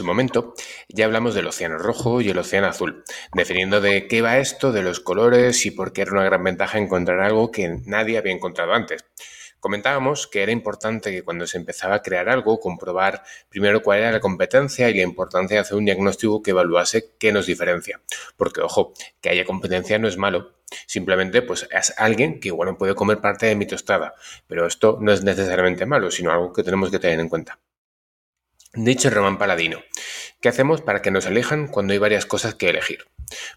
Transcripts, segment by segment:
Su momento ya hablamos del océano rojo y el océano azul, definiendo de qué va esto, de los colores y por qué era una gran ventaja encontrar algo que nadie había encontrado antes. Comentábamos que era importante que cuando se empezaba a crear algo, comprobar primero cuál era la competencia y la importancia de hacer un diagnóstico que evaluase qué nos diferencia. Porque, ojo, que haya competencia no es malo. Simplemente, pues es alguien que igual puede comer parte de mi tostada. Pero esto no es necesariamente malo, sino algo que tenemos que tener en cuenta. Dicho Román Paladino, ¿qué hacemos para que nos elijan cuando hay varias cosas que elegir?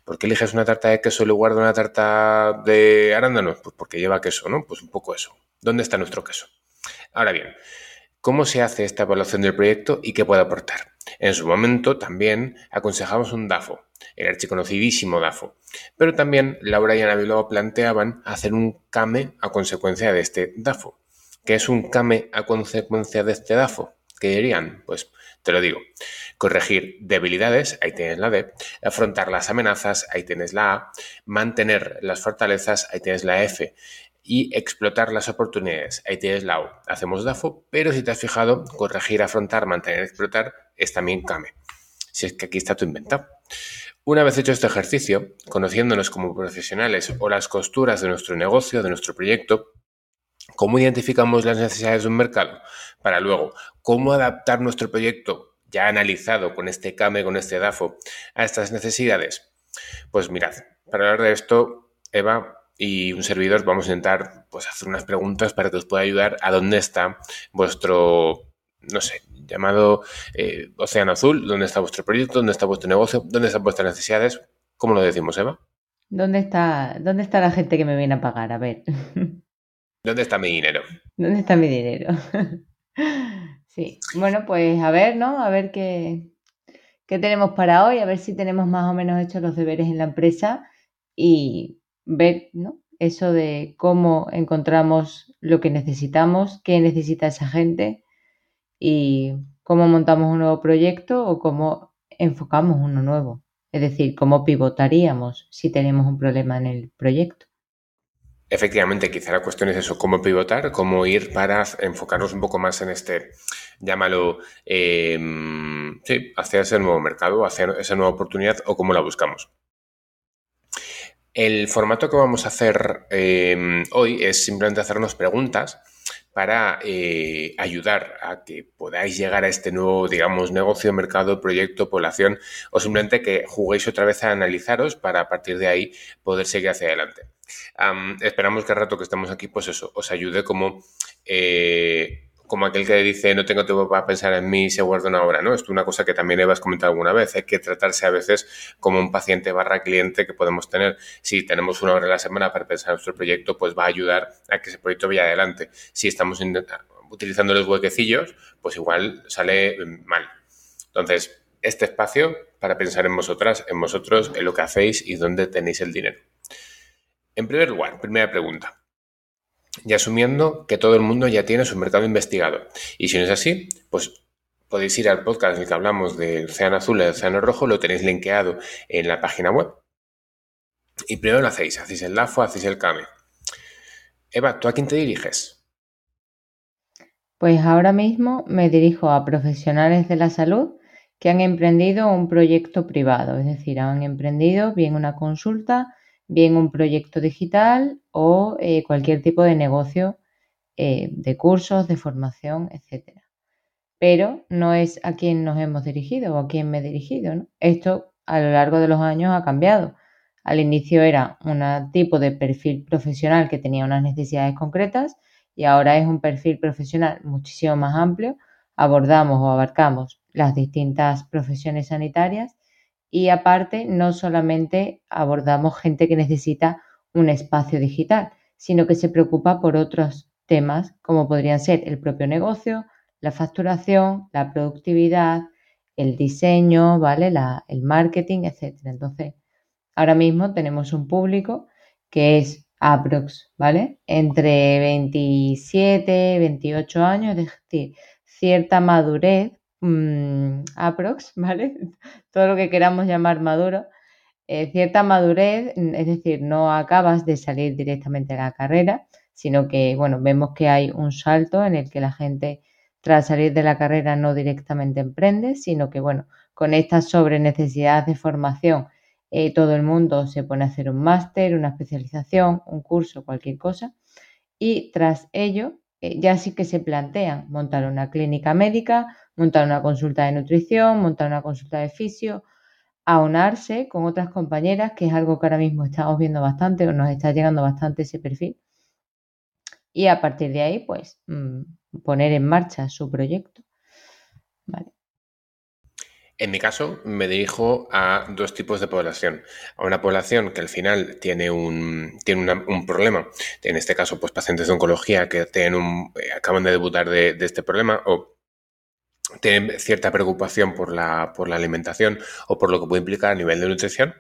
¿Por qué eliges una tarta de queso en lugar de una tarta de arándanos? Pues porque lleva queso, ¿no? Pues un poco eso. ¿Dónde está nuestro queso? Ahora bien, ¿cómo se hace esta evaluación del proyecto y qué puede aportar? En su momento también aconsejamos un DAFO, el archiconocidísimo DAFO. Pero también Laura y Ana Bilbao planteaban hacer un CAME a consecuencia de este DAFO. ¿Qué es un CAME a consecuencia de este DAFO? ¿Qué dirían? Pues te lo digo. Corregir debilidades, ahí tienes la D. Afrontar las amenazas, ahí tienes la A. Mantener las fortalezas, ahí tienes la F y explotar las oportunidades. Ahí tienes la O. Hacemos DAFO, pero si te has fijado, corregir, afrontar, mantener, explotar es también CAME. Si es que aquí está tu inventado. Una vez hecho este ejercicio, conociéndonos como profesionales o las costuras de nuestro negocio, de nuestro proyecto, ¿cómo identificamos las necesidades de un mercado? Para luego, ¿cómo adaptar nuestro proyecto ya analizado con este CAME, con este DAFO, a estas necesidades? Pues mirad, para hablar de esto, Eva, y un servidor vamos a intentar pues, hacer unas preguntas para que os pueda ayudar a dónde está vuestro, no sé, llamado eh, Océano Azul, dónde está vuestro proyecto, dónde está vuestro negocio, dónde están vuestras necesidades. ¿Cómo lo decimos, Eva? ¿Dónde está, ¿Dónde está la gente que me viene a pagar? A ver. ¿Dónde está mi dinero? ¿Dónde está mi dinero? sí, bueno, pues a ver, ¿no? A ver qué, qué tenemos para hoy, a ver si tenemos más o menos hechos los deberes en la empresa y ver ¿no? eso de cómo encontramos lo que necesitamos, qué necesita esa gente y cómo montamos un nuevo proyecto o cómo enfocamos uno nuevo. Es decir, cómo pivotaríamos si tenemos un problema en el proyecto. Efectivamente, quizá la cuestión es eso, cómo pivotar, cómo ir para enfocarnos un poco más en este, llámalo, em, sí, hacia ese nuevo mercado, hacia esa nueva oportunidad o cómo la buscamos. El formato que vamos a hacer eh, hoy es simplemente hacernos preguntas para eh, ayudar a que podáis llegar a este nuevo, digamos, negocio, mercado, proyecto, población, o simplemente que juguéis otra vez a analizaros para a partir de ahí poder seguir hacia adelante. Esperamos que al rato que estemos aquí, pues eso, os ayude como eh, como aquel que dice no tengo tiempo para pensar en mí y se guarda una hora, ¿no? Esto es una cosa que también Eva has comentado alguna vez, hay que tratarse a veces como un paciente barra cliente que podemos tener. Si tenemos una hora a la semana para pensar en nuestro proyecto, pues va a ayudar a que ese proyecto vaya adelante. Si estamos utilizando los huequecillos, pues igual sale mm, mal. Entonces, este espacio para pensar en vosotras, en vosotros, en lo que hacéis y dónde tenéis el dinero. En primer lugar, primera pregunta y asumiendo que todo el mundo ya tiene su mercado investigado. Y si no es así, pues podéis ir al podcast en el que hablamos del océano azul y del océano rojo, lo tenéis linkeado en la página web. Y primero lo hacéis, hacéis el LAFO, hacéis el CAME. Eva, ¿tú a quién te diriges? Pues ahora mismo me dirijo a profesionales de la salud que han emprendido un proyecto privado, es decir, han emprendido bien una consulta bien un proyecto digital o eh, cualquier tipo de negocio eh, de cursos, de formación, etc. Pero no es a quien nos hemos dirigido o a quien me he dirigido. Esto a lo largo de los años ha cambiado. Al inicio era un tipo de perfil profesional que tenía unas necesidades concretas y ahora es un perfil profesional muchísimo más amplio. Abordamos o abarcamos las distintas profesiones sanitarias y aparte, no solamente abordamos gente que necesita un espacio digital, sino que se preocupa por otros temas como podrían ser el propio negocio, la facturación, la productividad, el diseño, ¿vale? el marketing, etc. Entonces, ahora mismo tenemos un público que es aprox, ¿vale? Entre 27, 28 años, es decir, cierta madurez Mm, aprox, ¿vale? Todo lo que queramos llamar maduro, eh, cierta madurez, mm, es decir, no acabas de salir directamente a la carrera, sino que, bueno, vemos que hay un salto en el que la gente tras salir de la carrera no directamente emprende, sino que, bueno, con estas sobre necesidades de formación, eh, todo el mundo se pone a hacer un máster, una especialización, un curso, cualquier cosa, y tras ello eh, ya sí que se plantean montar una clínica médica, montar una consulta de nutrición, montar una consulta de fisio, aunarse con otras compañeras, que es algo que ahora mismo estamos viendo bastante o nos está llegando bastante ese perfil. Y a partir de ahí, pues, mm, poner en marcha su proyecto. En mi caso, me dirijo a dos tipos de población. A una población que al final tiene un, tiene un problema, en este caso, pues pacientes de oncología que tienen un, eh, acaban de debutar de, de este problema o tienen cierta preocupación por la, por la alimentación o por lo que puede implicar a nivel de nutrición.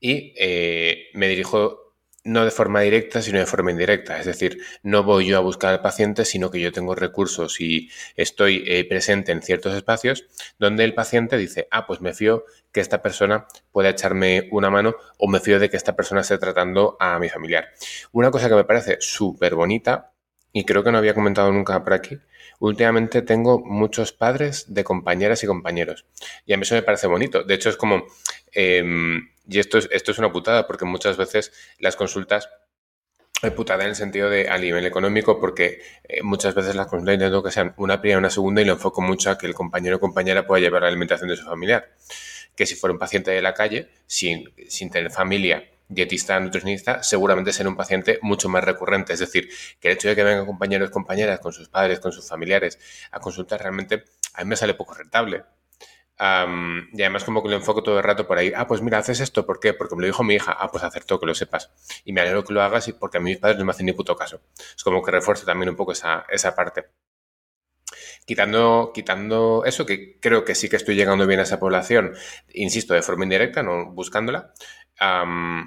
Y eh, me dirijo no de forma directa, sino de forma indirecta. Es decir, no voy yo a buscar al paciente, sino que yo tengo recursos y estoy eh, presente en ciertos espacios donde el paciente dice, ah, pues me fío que esta persona pueda echarme una mano o me fío de que esta persona esté tratando a mi familiar. Una cosa que me parece súper bonita y creo que no había comentado nunca por aquí, últimamente tengo muchos padres de compañeras y compañeros. Y a mí eso me parece bonito. De hecho, es como, em, y esto es, esto es una putada, porque muchas veces las consultas es putada en el sentido de a nivel económico, porque eh, muchas veces las consultas intento que sean una primera una segunda y lo enfoco mucho a que el compañero o compañera pueda llevar la alimentación de su familiar. Que si fuera un paciente de la calle, sin, sin tener familia dietista, nutricionista, seguramente será un paciente mucho más recurrente. Es decir, que el hecho de que vengan compañeros compañeras con sus padres, con sus familiares a consultar, realmente a mí me sale poco rentable. y además como que lo enfoco todo el rato por ahí. Ah, pues mira, haces esto. ¿Por qué? Porque me lo dijo mi hija. Ah, pues hacer todo que lo sepas. Y me alegro que lo hagas y porque a mí mis padres no me hacen ni puto caso. Es como que refuerce también un poco esa, esa parte. Quitando, quitando eso, que creo que sí que estoy llegando bien a esa población, insisto, de forma indirecta, no buscándola,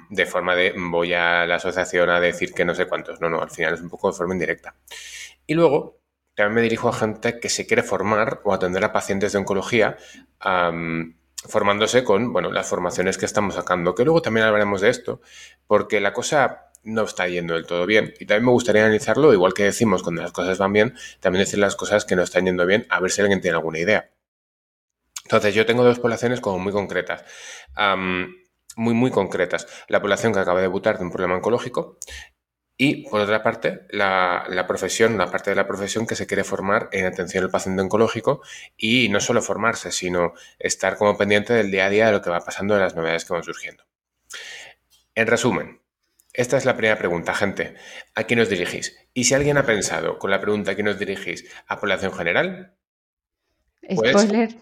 de forma de voy a la asociación a decir que no sé cuántos. No, no, al final es un poco de forma indirecta. Y luego también me dirijo a gente que se quiere formar o atender a pacientes de oncología formándose con bueno, las formaciones que estamos sacando, que luego también hablaremos de esto, porque la cosa no está yendo del todo bien. Y también me gustaría analizarlo, igual que decimos cuando las cosas van bien, también decir las cosas que no están yendo bien, a ver si alguien tiene alguna idea. Entonces, yo tengo dos poblaciones como muy concretas muy, muy concretas. La población que acaba de debutar de un problema oncológico y, por otra parte, la, la, profesión, la parte de la profesión que se quiere formar en atención al paciente oncológico y no solo formarse, sino estar como pendiente del día a día de lo que va pasando, de las novedades que van surgiendo. En resumen, esta es la primera pregunta, gente. ¿A quién os dirigís? Y si alguien ha pensado con la pregunta a quién os dirigís a población general, pues, spoiler.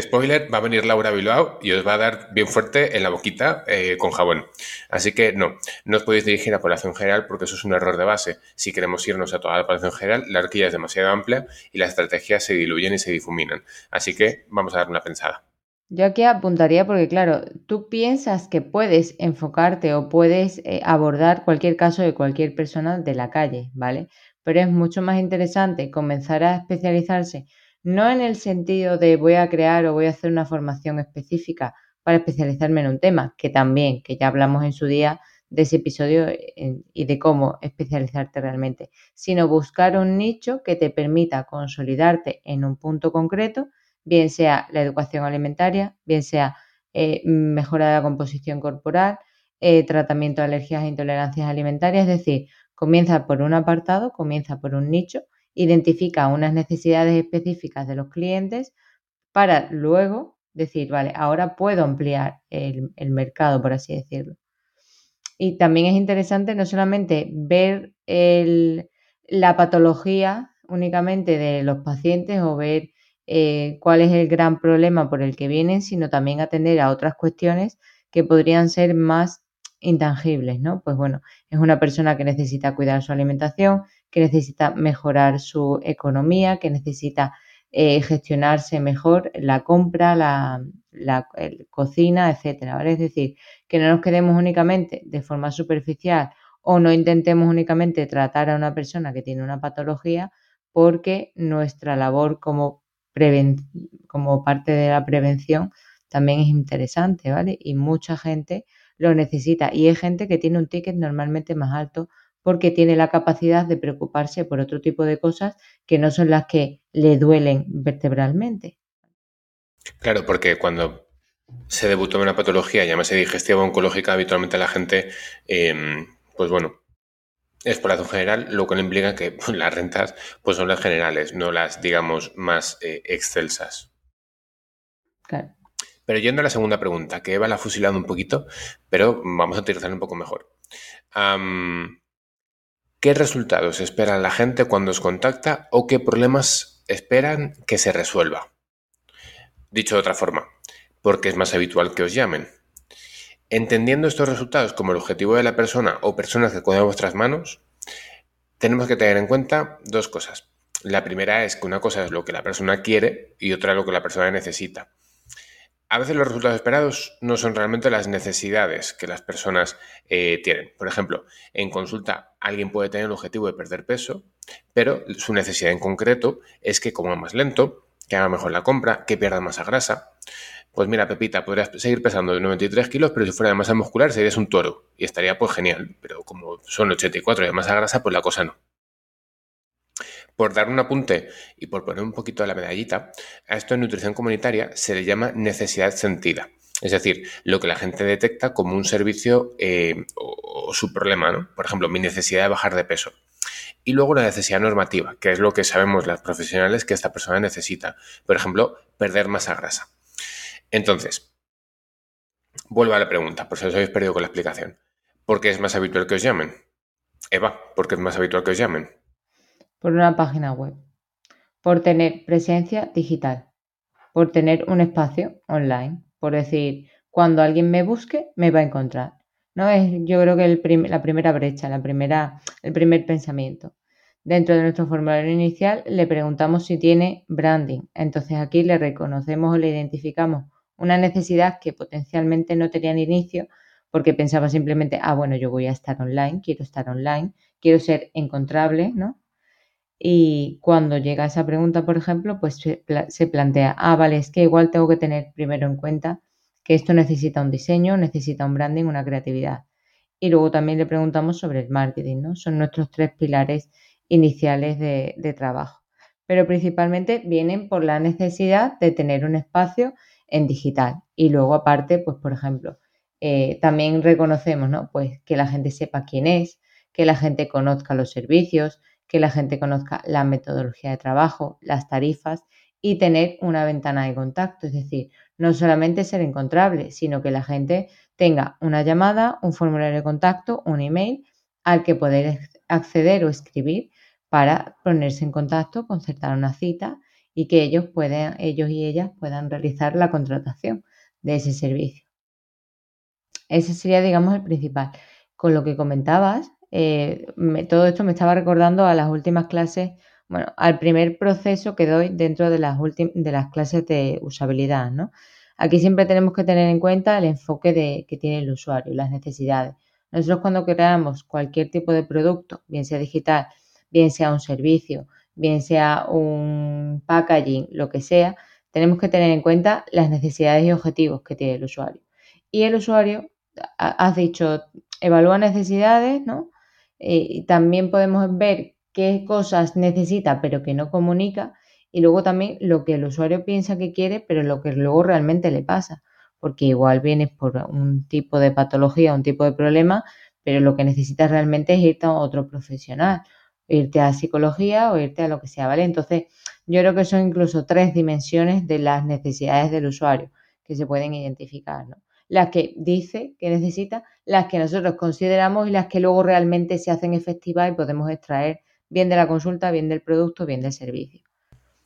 Spoiler, va a venir Laura Bilbao y os va a dar bien fuerte en la boquita eh, con jabón. Así que no, no os podéis dirigir a población general porque eso es un error de base. Si queremos irnos a toda la población general, la horquilla es demasiado amplia y las estrategias se diluyen y se difuminan. Así que vamos a dar una pensada. Yo aquí apuntaría porque, claro, tú piensas que puedes enfocarte o puedes eh, abordar cualquier caso de cualquier persona de la calle, ¿vale? Pero es mucho más interesante comenzar a especializarse no en el sentido de voy a crear o voy a hacer una formación específica para especializarme en un tema, que también, que ya hablamos en su día de ese episodio eh, y de cómo especializarte realmente, sino buscar un nicho que te permita consolidarte en un punto concreto, bien sea la educación alimentaria, bien sea eh, mejora de la composición corporal, eh, tratamiento de alergias e intolerancias alimentarias, es decir, comienza por un apartado, comienza por un nicho identifica unas necesidades específicas de los clientes para luego decir, vale, ahora puedo ampliar el, mercado, por así decirlo. Y también es interesante no solamente ver la patología únicamente de los pacientes o ver eh, cuál es el gran problema por el que vienen, sino también atender a otras cuestiones que podrían ser más intangibles, ¿no? Pues bueno, es una persona que necesita cuidar su alimentación, que necesita mejorar su economía, que necesita eh, gestionarse mejor la compra, la, cocina, etcétera, ¿vale? Es decir, que no nos quedemos únicamente de forma superficial o no intentemos únicamente tratar a una persona que tiene una patología porque nuestra labor como, como parte de la prevención también es interesante, ¿vale? Y mucha gente lo necesita y hay gente que tiene un ticket normalmente más alto porque tiene la capacidad de preocuparse por otro tipo de cosas que no son las que le duelen vertebralmente. Claro, porque cuando se debutó en una patología, llámase digestiva oncológica, habitualmente la gente, em, pues bueno, es por razón general, lo que implica que las rentas pues son las generales, no las, digamos, más eh, excelsas. Claro. Pero yendo a la segunda pregunta, que Eva la ha fusilado un poquito, pero vamos a utilizarla un poco mejor. ¿Qué resultados espera la gente cuando os contacta o qué problemas esperan que se resuelva? Dicho de otra forma, porque es más habitual que os llamen. Entendiendo estos resultados como el objetivo de la persona o personas que cuidan vuestras manos, tenemos que tener en cuenta dos cosas. La primera es que una cosa es lo que la persona quiere y otra lo que la persona necesita. A veces los resultados esperados no son realmente las necesidades que las personas eh, tienen. Por ejemplo, en consulta alguien puede tener el objetivo de perder peso, pero su necesidad en concreto es que coma más lento, que haga mejor la compra, que pierda masa grasa. Pues mira, Pepita, podrías seguir pesando de 93 kilos, pero si fuera de masa muscular serías un toro y estaría pues genial. Pero como son 84 de masa grasa, pues la cosa no. Por dar un apunte y por poner un poquito de la medallita, a esto en nutrición comunitaria se le llama necesidad sentida. Es decir, lo que la gente detecta como un servicio eh, o, su problema, ¿no? Por ejemplo, mi necesidad de bajar de peso. Y luego la necesidad normativa, que es lo que sabemos las profesionales que esta persona necesita. Por ejemplo, perder masa grasa. Entonces, vuelvo a la pregunta, por si os habéis perdido con la explicación. ¿Por qué es más habitual que os llamen? Eva, ¿por qué es más habitual que os llamen? por una página web, por tener presencia digital, por tener un espacio online, por decir, cuando alguien me busque, me va a encontrar. No es, yo creo que la primera brecha, la primera, el primer pensamiento. Dentro de nuestro formulario inicial le preguntamos si tiene branding. Entonces aquí le reconocemos o le identificamos una necesidad que potencialmente no tenía en inicio porque pensaba simplemente, ah, bueno, yo voy a estar online, quiero estar online, quiero ser encontrable, ¿no? Y cuando llega esa pregunta, por ejemplo, pues se, plantea, ah, vale, es que igual tengo que tener primero en cuenta que esto necesita un diseño, necesita un branding, una creatividad. Y luego también le preguntamos sobre el marketing, ¿no? Son nuestros tres pilares iniciales de, trabajo. Pero principalmente vienen por la necesidad de tener un espacio en digital. Y luego aparte, pues por ejemplo, eh, también reconocemos, ¿no? Pues que la gente sepa quién es, que la gente conozca los servicios, que la gente conozca la metodología de trabajo, las tarifas y tener una ventana de contacto, es decir, no solamente ser encontrable, sino que la gente tenga una llamada, un formulario de contacto, un email al que poder acceder o escribir para ponerse en contacto, concertar una cita y que ellos puedan, ellos y ellas puedan realizar la contratación de ese servicio. Ese sería, digamos, el principal. Con lo que comentabas, eh, todo esto me estaba recordando a las últimas clases, bueno, al primer proceso que doy dentro de las, de las clases de usabilidad, ¿no? Aquí siempre tenemos que tener en cuenta el enfoque de, que tiene el usuario, las necesidades. Nosotros cuando creamos cualquier tipo de producto, bien sea digital, bien sea un servicio, bien sea un packaging, lo que sea, tenemos que tener en cuenta las necesidades y objetivos que tiene el usuario. Y el usuario, has dicho, evalúa necesidades, ¿no? Eh, también podemos ver qué cosas necesita pero que no comunica y luego también lo que el usuario piensa que quiere pero lo que luego realmente le pasa porque igual vienes por un tipo de patología, un tipo de problema, pero lo que necesitas realmente es irte a otro profesional, irte a psicología o irte a lo que sea, ¿vale? Entonces, yo creo que son incluso tres dimensiones de las necesidades del usuario que se pueden identificar, ¿no? las que dice que necesita, las que nosotros consideramos y las que luego realmente se hacen efectivas y podemos extraer bien de la consulta, bien del producto, bien del servicio.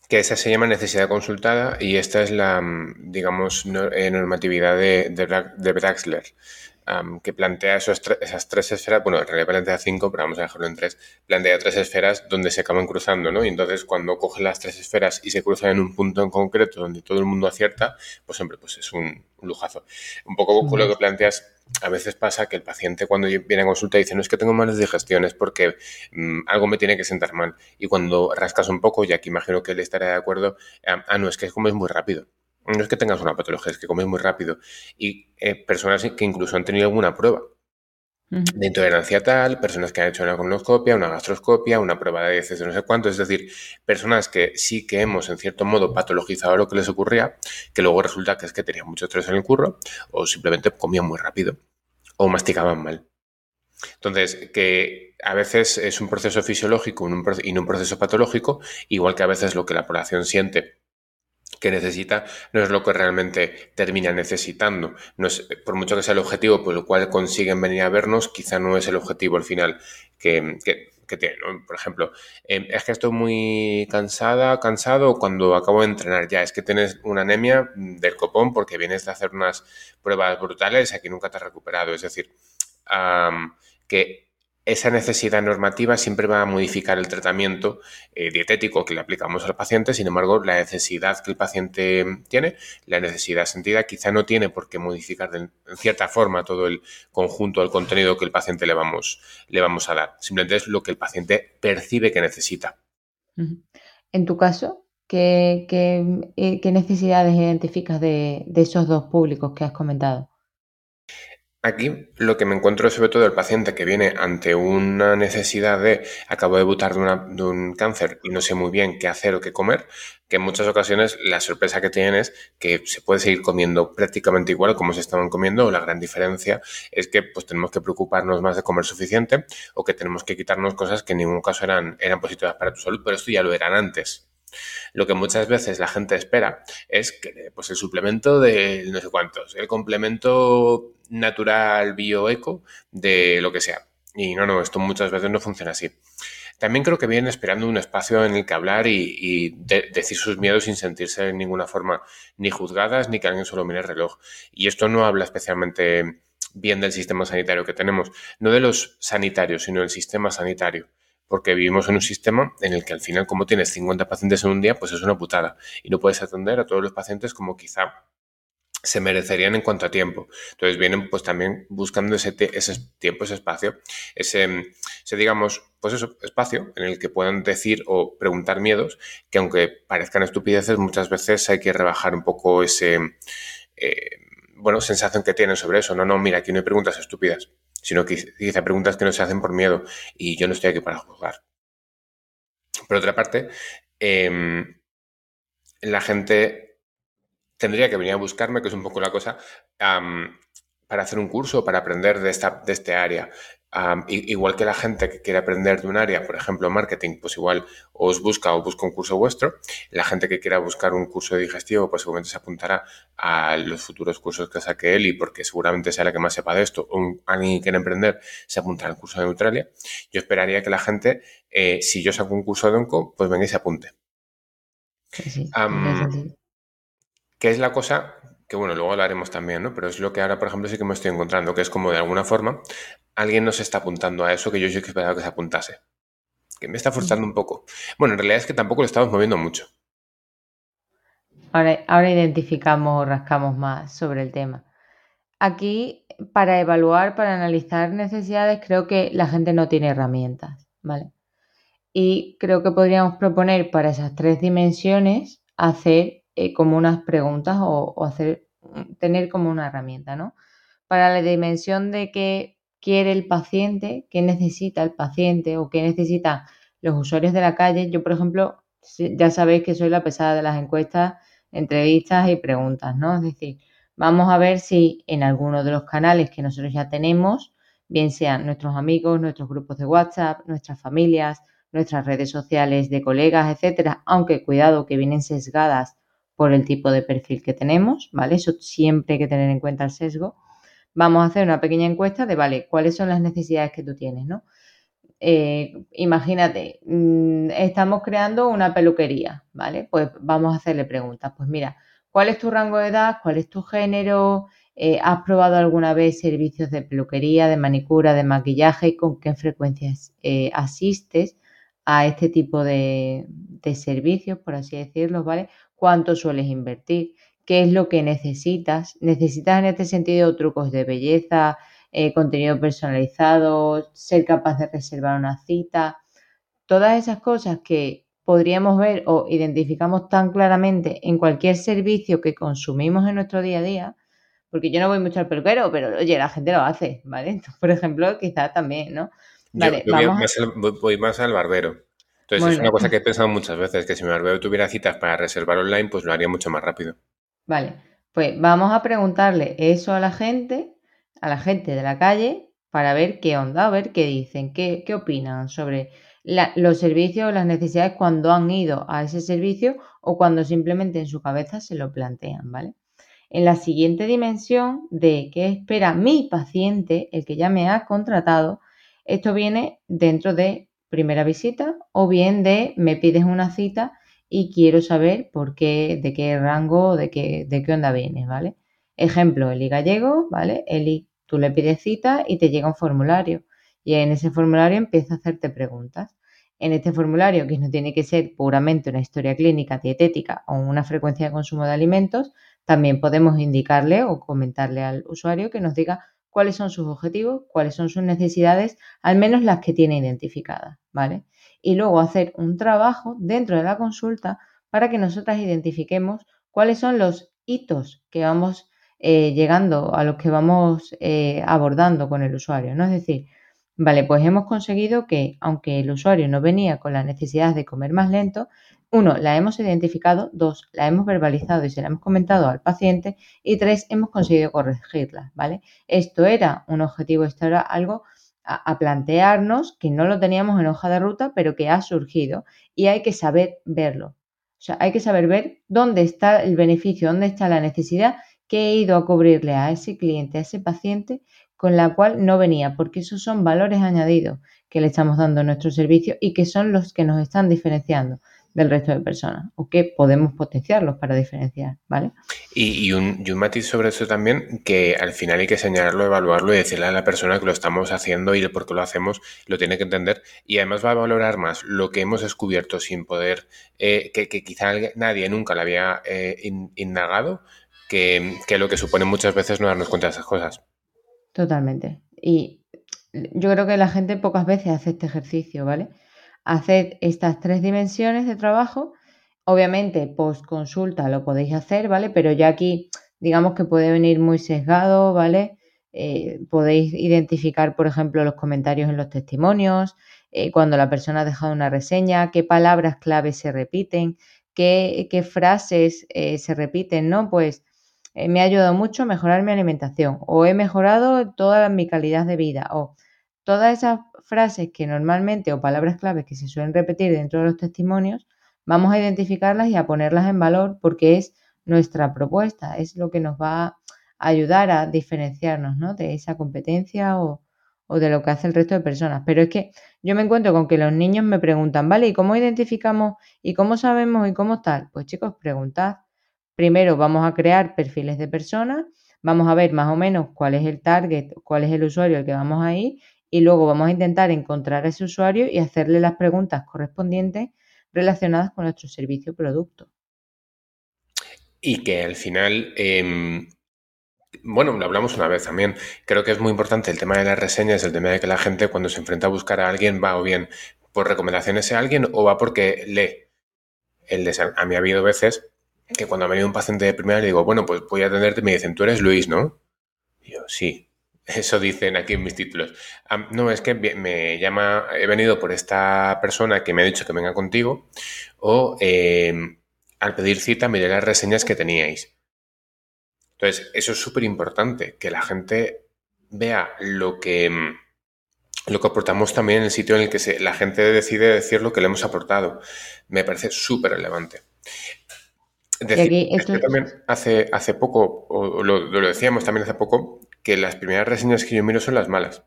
Que esa se llama necesidad consultada y esta es la, mm, digamos, eh, normatividad de, de, Braxler que plantea esas tres esferas, bueno, en realidad plantea cinco, pero vamos a dejarlo en tres, plantea tres esferas donde se acaban cruzando, ¿no? Y entonces cuando coge las tres esferas y se cruzan en un punto en concreto donde todo el mundo acierta, pues siempre pues es un, lujazo. Un poco con lo que planteas, a veces pasa que el paciente cuando viene a consulta dice, no es que tengo malas digestiones porque mm, algo me tiene que sentar mal. Y cuando rascas un poco, y aquí imagino que él estará de acuerdo, ah, no, es que comes muy rápido no es que tengas una patología, es que comes muy rápido. Y eh, personas que incluso han tenido alguna prueba de intolerancia tal, personas que han hecho una colonoscopia, una gastroscopia, una prueba de heces de no sé cuánto, es decir, personas que sí que hemos en cierto modo patologizado lo que les ocurría, que luego resulta que es que tenían mucho estrés en el curro o simplemente comían muy rápido o masticaban mal. Entonces, que a veces es un proceso fisiológico y no un proceso patológico, igual que a veces lo que la población siente que necesita no es lo que realmente termina necesitando. No es, por mucho que sea el objetivo por el cual consiguen venir a vernos, quizá no es el objetivo al final que, que, tienen. Por ejemplo, em, es que estoy muy cansada, cansado cuando acabo de entrenar ya. Es que tienes una anemia del copón porque vienes de hacer unas pruebas brutales y aquí nunca te has recuperado. Es decir, que esa necesidad normativa siempre va a modificar el tratamiento eh, dietético que le aplicamos al paciente, sin embargo, la necesidad que el paciente tiene, la necesidad sentida, quizá no tiene por qué modificar en cierta forma todo el conjunto del contenido que el paciente le vamos, le vamos a dar. Simplemente es lo que el paciente percibe que necesita. En tu caso, ¿qué, eh, necesidades identificas de esos dos públicos que has comentado? Aquí lo que me encuentro es sobre todo el paciente que viene ante una necesidad de acabo de debutar de, un cáncer y no sé muy bien qué hacer o qué comer, que en muchas ocasiones la sorpresa que tienen es que se puede seguir comiendo prácticamente igual como se estaban comiendo o la gran diferencia es que pues tenemos que preocuparnos más de comer suficiente o que tenemos que quitarnos cosas que en ningún caso eran, eran positivas para tu salud, pero esto ya lo eran antes. Lo que muchas veces la gente espera es que pues el suplemento de no sé cuántos, el complemento natural bioeco de lo que sea. Y no, no, esto muchas veces no funciona así. También creo que vienen esperando un espacio en el que hablar y, decir sus miedos sin sentirse de ninguna forma ni juzgadas ni que alguien solo mire el reloj. Y esto no habla especialmente bien del sistema sanitario que tenemos, no de los sanitarios, sino del sistema sanitario porque vivimos en un sistema en el que al final, como tienes 50 pacientes en un día, pues es una putada y no puedes atender a todos los pacientes como quizá se merecerían en cuanto a tiempo. Entonces vienen pues también buscando ese, tiempo, ese espacio, ese, digamos, pues eso, espacio en el que puedan decir o preguntar miedos que aunque parezcan estupideces, muchas veces hay que rebajar un poco ese, eh, bueno, sensación que tienen sobre eso. No, no, mira, aquí no hay preguntas estúpidas sino que quizá preguntas que no se hacen por miedo y yo no estoy aquí para juzgar. Por otra parte, em, la gente tendría que venir a buscarme, que es un poco la cosa, para hacer un curso, para aprender de, esta, de este área igual que la gente que quiere aprender de un área, por ejemplo, marketing, pues igual os busca o busca un curso vuestro. La gente que quiera buscar un curso de digestivo, pues seguramente se apuntará a los futuros cursos que saque él y porque seguramente sea la que más sepa de esto. O alguien que quiere emprender se apuntará al curso de Neutralia. Yo esperaría que la gente, eh, si yo saco un curso de Onco, pues venga y se apunte. Sí, ¿Qué es la cosa? que bueno, luego hablaremos también, ¿no? Pero es lo que ahora, por ejemplo, sí que me estoy encontrando, que es como de alguna forma alguien nos está apuntando a eso que yo sí que esperaba que se apuntase. Que me está forzando un poco. Bueno, en realidad es que tampoco lo estamos moviendo mucho. Ahora, ahora identificamos o rascamos más sobre el tema. Aquí, para evaluar, para analizar necesidades, creo que la gente no tiene herramientas, ¿vale? Y creo que podríamos proponer para esas tres dimensiones hacer eh, como unas preguntas o, hacer, tener como una herramienta, ¿no? Para la dimensión de que quiere el paciente, qué necesita el paciente o qué necesitan los usuarios de la calle. Yo, por ejemplo, ya sabéis que soy la pesada de las encuestas, entrevistas y preguntas, ¿no? Es decir, vamos a ver si en alguno de los canales que nosotros ya tenemos, bien sean nuestros amigos, nuestros grupos de WhatsApp, nuestras familias, nuestras redes sociales de colegas, etcétera, aunque cuidado que vienen sesgadas por el tipo de perfil que tenemos, ¿vale? Eso siempre hay que tener en cuenta el sesgo vamos a hacer una pequeña encuesta de, vale, ¿cuáles son las necesidades que tú tienes, no? Eh, imagínate, mm, estamos creando una peluquería, ¿vale? Pues vamos a hacerle preguntas. Pues mira, ¿cuál es tu rango de edad? ¿Cuál es tu género? Eh, ¿Has probado alguna vez servicios de peluquería, de manicura, de maquillaje? ¿Con qué frecuencias eh, asistes a este tipo de, de servicios, por así decirlo, ¿vale? ¿Cuánto sueles invertir? qué es lo que necesitas. Necesitas en este sentido trucos de belleza, eh, contenido personalizado, ser capaz de reservar una cita. Todas esas cosas que podríamos ver o identificamos tan claramente en cualquier servicio que consumimos en nuestro día a día, porque yo no voy mucho al peluquero, pero oye, la gente lo hace, ¿vale? por ejemplo, quizá también, ¿no? Vale, yo, voy, más al, voy, más al, barbero. Entonces es una cosa que he pensado muchas veces, que si mi barbero tuviera citas para reservar online, pues lo haría mucho más rápido. Vale, pues vamos a preguntarle eso a la gente, a la gente de la calle, para ver qué onda, a ver qué dicen, qué, qué opinan sobre los servicios o las necesidades cuando han ido a ese servicio o cuando simplemente en su cabeza se lo plantean, ¿vale? En la siguiente dimensión de qué espera mi paciente, el que ya me ha contratado, esto viene dentro de primera visita o bien de me pides una cita y quiero saber por qué, de qué rango, de qué, de qué onda vienes, ¿vale? Ejemplo, Eli Gallego, ¿vale? Eli, tú le pides cita y te llega un formulario y en ese formulario empieza a hacerte preguntas. En este formulario, que no tiene que ser puramente una historia clínica, dietética o una frecuencia de consumo de alimentos, también podemos indicarle o comentarle al usuario que nos diga cuáles son sus objetivos, cuáles son sus necesidades, al menos las que tiene identificadas, ¿vale? Y luego hacer un trabajo dentro de la consulta para que nosotras identifiquemos cuáles son los hitos que vamos eh, llegando, a los que vamos eh, abordando con el usuario, ¿no? Es decir, Vale, pues hemos conseguido que, aunque el usuario no venía con la necesidad de comer más lento, uno, la hemos identificado, dos, la hemos verbalizado y se la hemos comentado al paciente y tres, hemos conseguido corregirla, ¿vale? Esto era un objetivo, esto era algo a, plantearnos que no lo teníamos en hoja de ruta, pero que ha surgido y hay que saber verlo. O sea, hay que saber ver dónde está el beneficio, dónde está la necesidad que he ido a cubrirle a ese cliente, a ese paciente con la cual no venía, porque esos son valores añadidos que le estamos dando a nuestro servicio y que son los que nos están diferenciando del resto de personas o que podemos potenciarlos para diferenciar, ¿vale? Y, un, matiz sobre eso también, que al final hay que señalarlo, evaluarlo y decirle a la persona que lo estamos haciendo y por qué lo hacemos, lo tiene que entender y además va a valorar más lo que hemos descubierto sin poder, eh, que, quizá nadie nunca le había eh, indagado, que, que lo que supone muchas veces no darnos cuenta de esas cosas. Totalmente. Y yo creo que la gente pocas veces hace este ejercicio, ¿vale? Haced estas tres dimensiones de trabajo. Obviamente, post consulta lo podéis hacer, ¿vale? Pero ya aquí, digamos que puede venir muy sesgado, ¿vale? Eh, podéis identificar, por ejemplo, los comentarios en los testimonios, eh, cuando la persona ha dejado una reseña, qué palabras clave se repiten, qué, qué frases eh, se repiten, ¿no? Pues eh, me ha ayudado mucho a mejorar mi alimentación o he mejorado toda mi calidad de vida o todas esas frases que normalmente o palabras claves que se suelen repetir dentro de los testimonios, vamos a identificarlas y a ponerlas en valor porque es nuestra propuesta, es lo que nos va a ayudar a diferenciarnos ¿no? de esa competencia o, o de lo que hace el resto de personas. Pero es que yo me encuentro con que los niños me preguntan, ¿vale? ¿Y cómo identificamos y cómo sabemos y cómo tal? Pues chicos, preguntad Primero vamos a crear perfiles de personas, vamos a ver más o menos cuál es el target, cuál es el usuario al que vamos a ir y luego vamos a intentar encontrar a ese usuario y hacerle las preguntas correspondientes relacionadas con nuestro servicio o producto. Y que al final, em, bueno, lo hablamos una vez también, creo que es muy importante el tema de las reseñas, el tema de que la gente cuando se enfrenta a buscar a alguien va o bien por recomendaciones a alguien o va porque lee. El a mí ha habido veces que cuando ha venido un paciente de primera le digo, bueno, pues voy a atenderte me dicen, tú eres Luis, ¿no? Y yo, sí. Eso dicen aquí en mis títulos. no, es que me llama, he venido por esta persona que me ha dicho que venga contigo, o em, al pedir cita miré las reseñas que teníais. Entonces, eso es súper importante, que la gente vea lo que, em, lo que aportamos también en el sitio en el que la gente decide decir lo que le hemos aportado. Me parece súper relevante. Decir, también hace, hace poco, o lo, decíamos también hace poco, que las primeras reseñas que yo miro son las malas.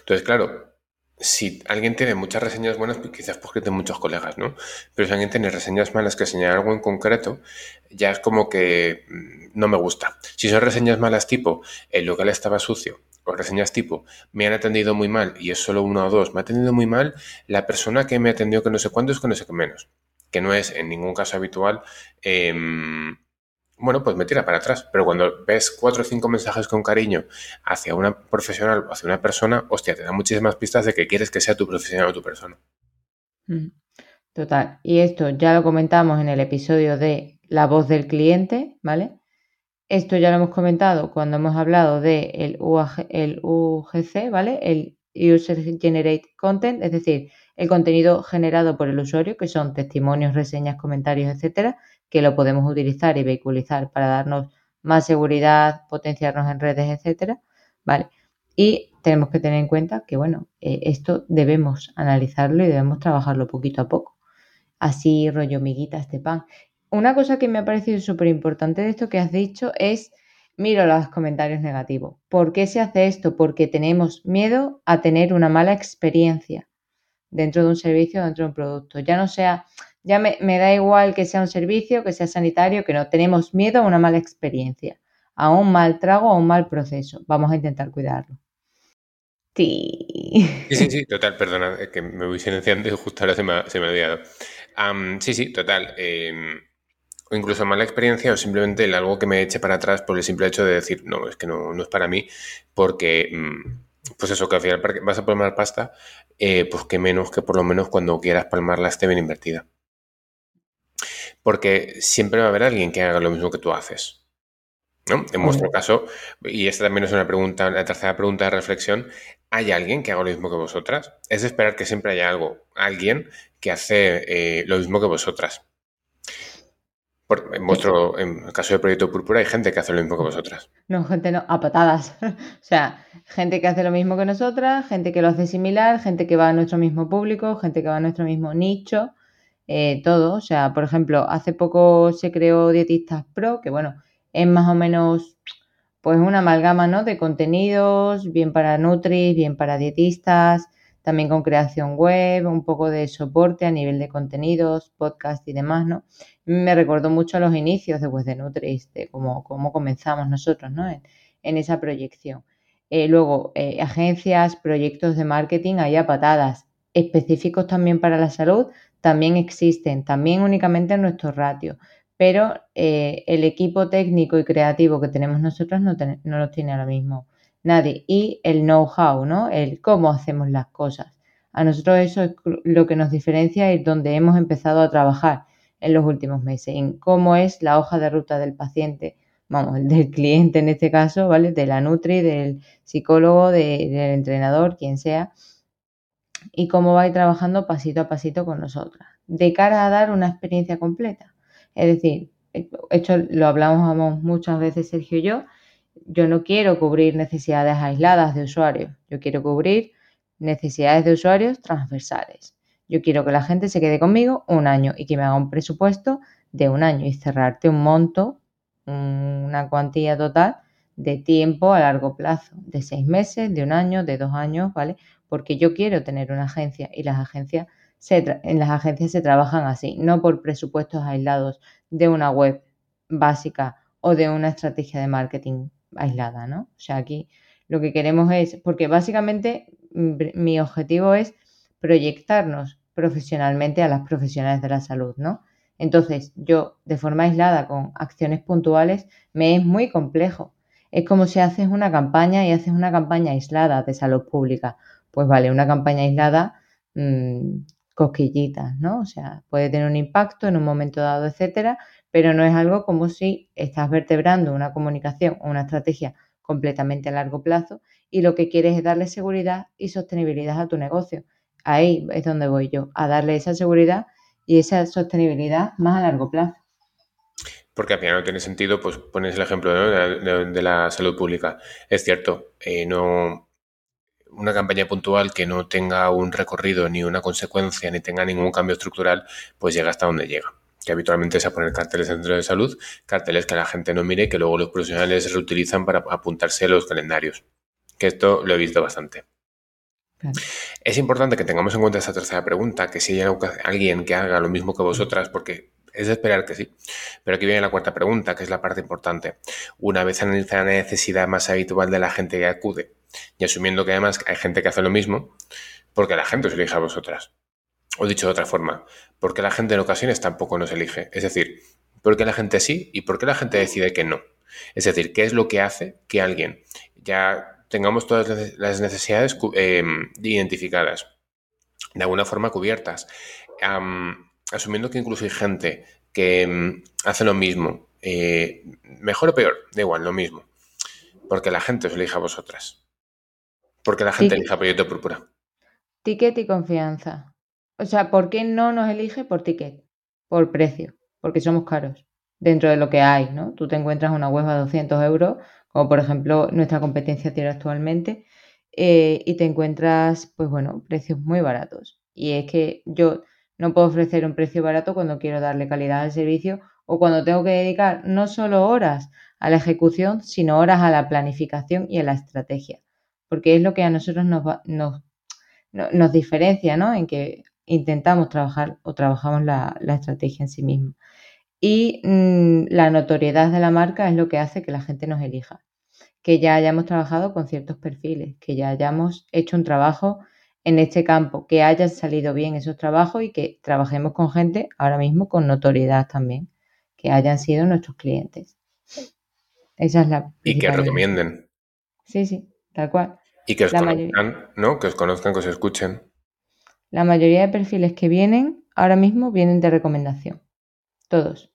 Entonces, claro, si alguien tiene muchas reseñas buenas, pues quizás porque tiene muchos colegas, ¿no? Pero si alguien tiene reseñas malas que señalan algo en concreto, ya es como que mm, no me gusta. Si son reseñas malas tipo, el local estaba sucio, o reseñas tipo, me han atendido muy mal y es solo uno o dos, me ha atendido muy mal la persona que me ha atendido que no sé cuánto es que no sé qué menos que no es en ningún caso habitual, em, bueno, pues me tira para atrás. Pero cuando ves cuatro o cinco mensajes con cariño hacia una profesional o hacia una persona, hostia, te da muchísimas pistas de que quieres que sea tu profesional o tu persona. Mm, total. Y esto ya lo comentamos en el episodio de La voz del cliente, ¿vale? Esto ya lo hemos comentado cuando hemos hablado de el, el UGC, ¿vale? El User Generate Content, es decir, el contenido generado por el usuario, que son testimonios, reseñas, comentarios, etcétera, que lo podemos utilizar y vehiculizar para darnos más seguridad, potenciarnos en redes, etcétera, ¿vale? Y tenemos que tener en cuenta que, bueno, eh, esto debemos analizarlo y debemos trabajarlo poquito a poco. Así, rollo miguita este pan. Una cosa que me ha parecido súper importante de esto que has dicho es, miro los comentarios negativos. ¿Por qué se hace esto? Porque tenemos miedo a tener una mala experiencia dentro de un servicio, dentro de un producto. Ya no sea, ya me, da igual que sea un servicio, que sea sanitario, que no. Tenemos miedo a una mala experiencia, a un mal trago, a un mal proceso. Vamos a intentar cuidarlo. Sí. Sí, sí, total, perdona, que me voy silenciando y justo ahora se me ha, se me ha olvidado. sí, sí, total. Em, o incluso mala experiencia o simplemente algo que me eche para atrás por el simple hecho de decir, no, es que no, no es para mí, porque, mm, pues eso, que al final vas a palmar pasta, eh, pues que menos que por lo menos cuando quieras palmarla esté bien invertida. Porque siempre va a haber alguien que haga lo mismo que tú haces. ¿no? En vuestro caso, y esta también es una pregunta, la tercera pregunta de reflexión, ¿hay alguien que haga lo mismo que vosotras? Es esperar que siempre haya algo, alguien que hace eh, lo mismo que vosotras en vuestro en el caso del proyecto Púrpura hay gente que hace lo mismo que vosotras. No, gente no, a patadas. o sea, gente que hace lo mismo que nosotras, gente que lo hace similar, gente que va a nuestro mismo público, gente que va a nuestro mismo nicho, eh, todo. O sea, por ejemplo, hace poco se creó Dietistas Pro, que bueno, es más o menos pues una amalgama, ¿no? De contenidos, bien para Nutris, bien para dietistas, también con creación web, un poco de soporte a nivel de contenidos, podcast y demás, ¿no? Me recordó mucho a los inicios de Web de Nutris, de cómo, cómo comenzamos nosotros, ¿no? En, esa proyección. Eh, luego, eh, agencias, proyectos de marketing, a patadas, específicos también para la salud, también existen, también únicamente en nuestro ratio, pero eh, el equipo técnico y creativo que tenemos nosotros no, no los tiene ahora mismo nadie. Y el know-how, ¿no? El cómo hacemos las cosas. A nosotros eso es lo que nos diferencia y donde hemos empezado a trabajar en los últimos meses, en cómo es la hoja de ruta del paciente, vamos, del cliente en este caso, ¿vale? De la Nutri, del psicólogo, del entrenador, quien sea, y cómo va a ir trabajando pasito a pasito con nosotras, de cara a dar una experiencia completa. Es decir, esto lo hablamos muchas veces Sergio y yo, yo no quiero cubrir necesidades aisladas de usuarios, yo quiero cubrir necesidades de usuarios transversales. Yo quiero que la gente se quede conmigo un año y que me haga un presupuesto de un año y cerrarte un monto, una cuantía total de tiempo a largo plazo, de seis meses, de un año, de dos años, ¿vale? Porque yo quiero tener una agencia y las agencias en las agencias se trabajan así, no por presupuestos aislados de una web básica o de una estrategia de marketing aislada, ¿no? O sea, aquí lo que queremos es, porque básicamente mi objetivo es proyectarnos profesionalmente a las profesionales de la salud, ¿no? Entonces, yo de forma aislada con acciones puntuales me es muy complejo. Es como si haces una campaña y haces una campaña aislada de salud pública. Pues vale, una campaña aislada, mmm, cosquillitas, ¿no? O sea, puede tener un impacto en un momento dado, etcétera, pero no es algo como si estás vertebrando una comunicación o una estrategia completamente a largo plazo y lo que quieres es darle seguridad y sostenibilidad a tu negocio. Ahí es donde voy yo, a darle esa seguridad y esa sostenibilidad más a largo plazo. Porque al final no tiene sentido, pues pones el ejemplo de, la salud pública. Es cierto, eh, no una campaña puntual que no tenga un recorrido ni una consecuencia ni tenga ningún cambio estructural, pues llega hasta donde llega que habitualmente es a poner carteles en centro de salud, carteles que la gente no mire, que luego los profesionales reutilizan para apuntarse a los calendarios. Que esto lo he visto bastante. Es importante que tengamos en cuenta esta tercera pregunta, que si hay alguien que haga lo mismo que vosotras, porque es de esperar que sí. Pero aquí viene la cuarta pregunta, que es la parte importante. Una vez analizada la necesidad más habitual de la gente que acude, y asumiendo que además hay gente que hace lo mismo, porque la gente os elige a vosotras. O dicho de otra forma, ¿por qué la gente en ocasiones tampoco nos elige? Es decir, ¿por qué la gente sí y por qué la gente decide que no? Es decir, ¿qué es lo que hace que alguien ya tengamos todas las necesidades em, identificadas, de alguna forma cubiertas? asumiendo que incluso hay gente que em, hace lo mismo eh, mejor o peor, da igual, lo mismo. Porque la gente os elija a vosotras. Porque la gente elija Proyecto Púrpura. Ticket y confianza. O sea, ¿por qué no nos elige por ticket? Por precio. Porque somos caros. Dentro de lo que hay, ¿no? Tú te encuentras una web a 200 euros, como por ejemplo nuestra competencia tiene actualmente, eh, y te encuentras, pues bueno, precios muy baratos. Y es que yo no puedo ofrecer un precio barato cuando quiero darle calidad al servicio o cuando tengo que dedicar no solo horas a la ejecución, sino horas a la planificación y a la estrategia. Porque es lo que a nosotros nos, nos, nos diferencia, ¿no? En que intentamos trabajar o trabajamos la, estrategia en sí misma. Y mm, la notoriedad de la marca es lo que hace que la gente nos elija. Que ya hayamos trabajado con ciertos perfiles, que ya hayamos hecho un trabajo en este campo, que hayan salido bien esos trabajos y que trabajemos con gente ahora mismo con notoriedad también, que hayan sido nuestros clientes. Esa es la. Y que recomienden. Sí, sí, tal cual. Y que os conozcan, ¿no? Que os conozcan, que os escuchen. La mayoría de perfiles que vienen ahora mismo vienen de recomendación. Todos.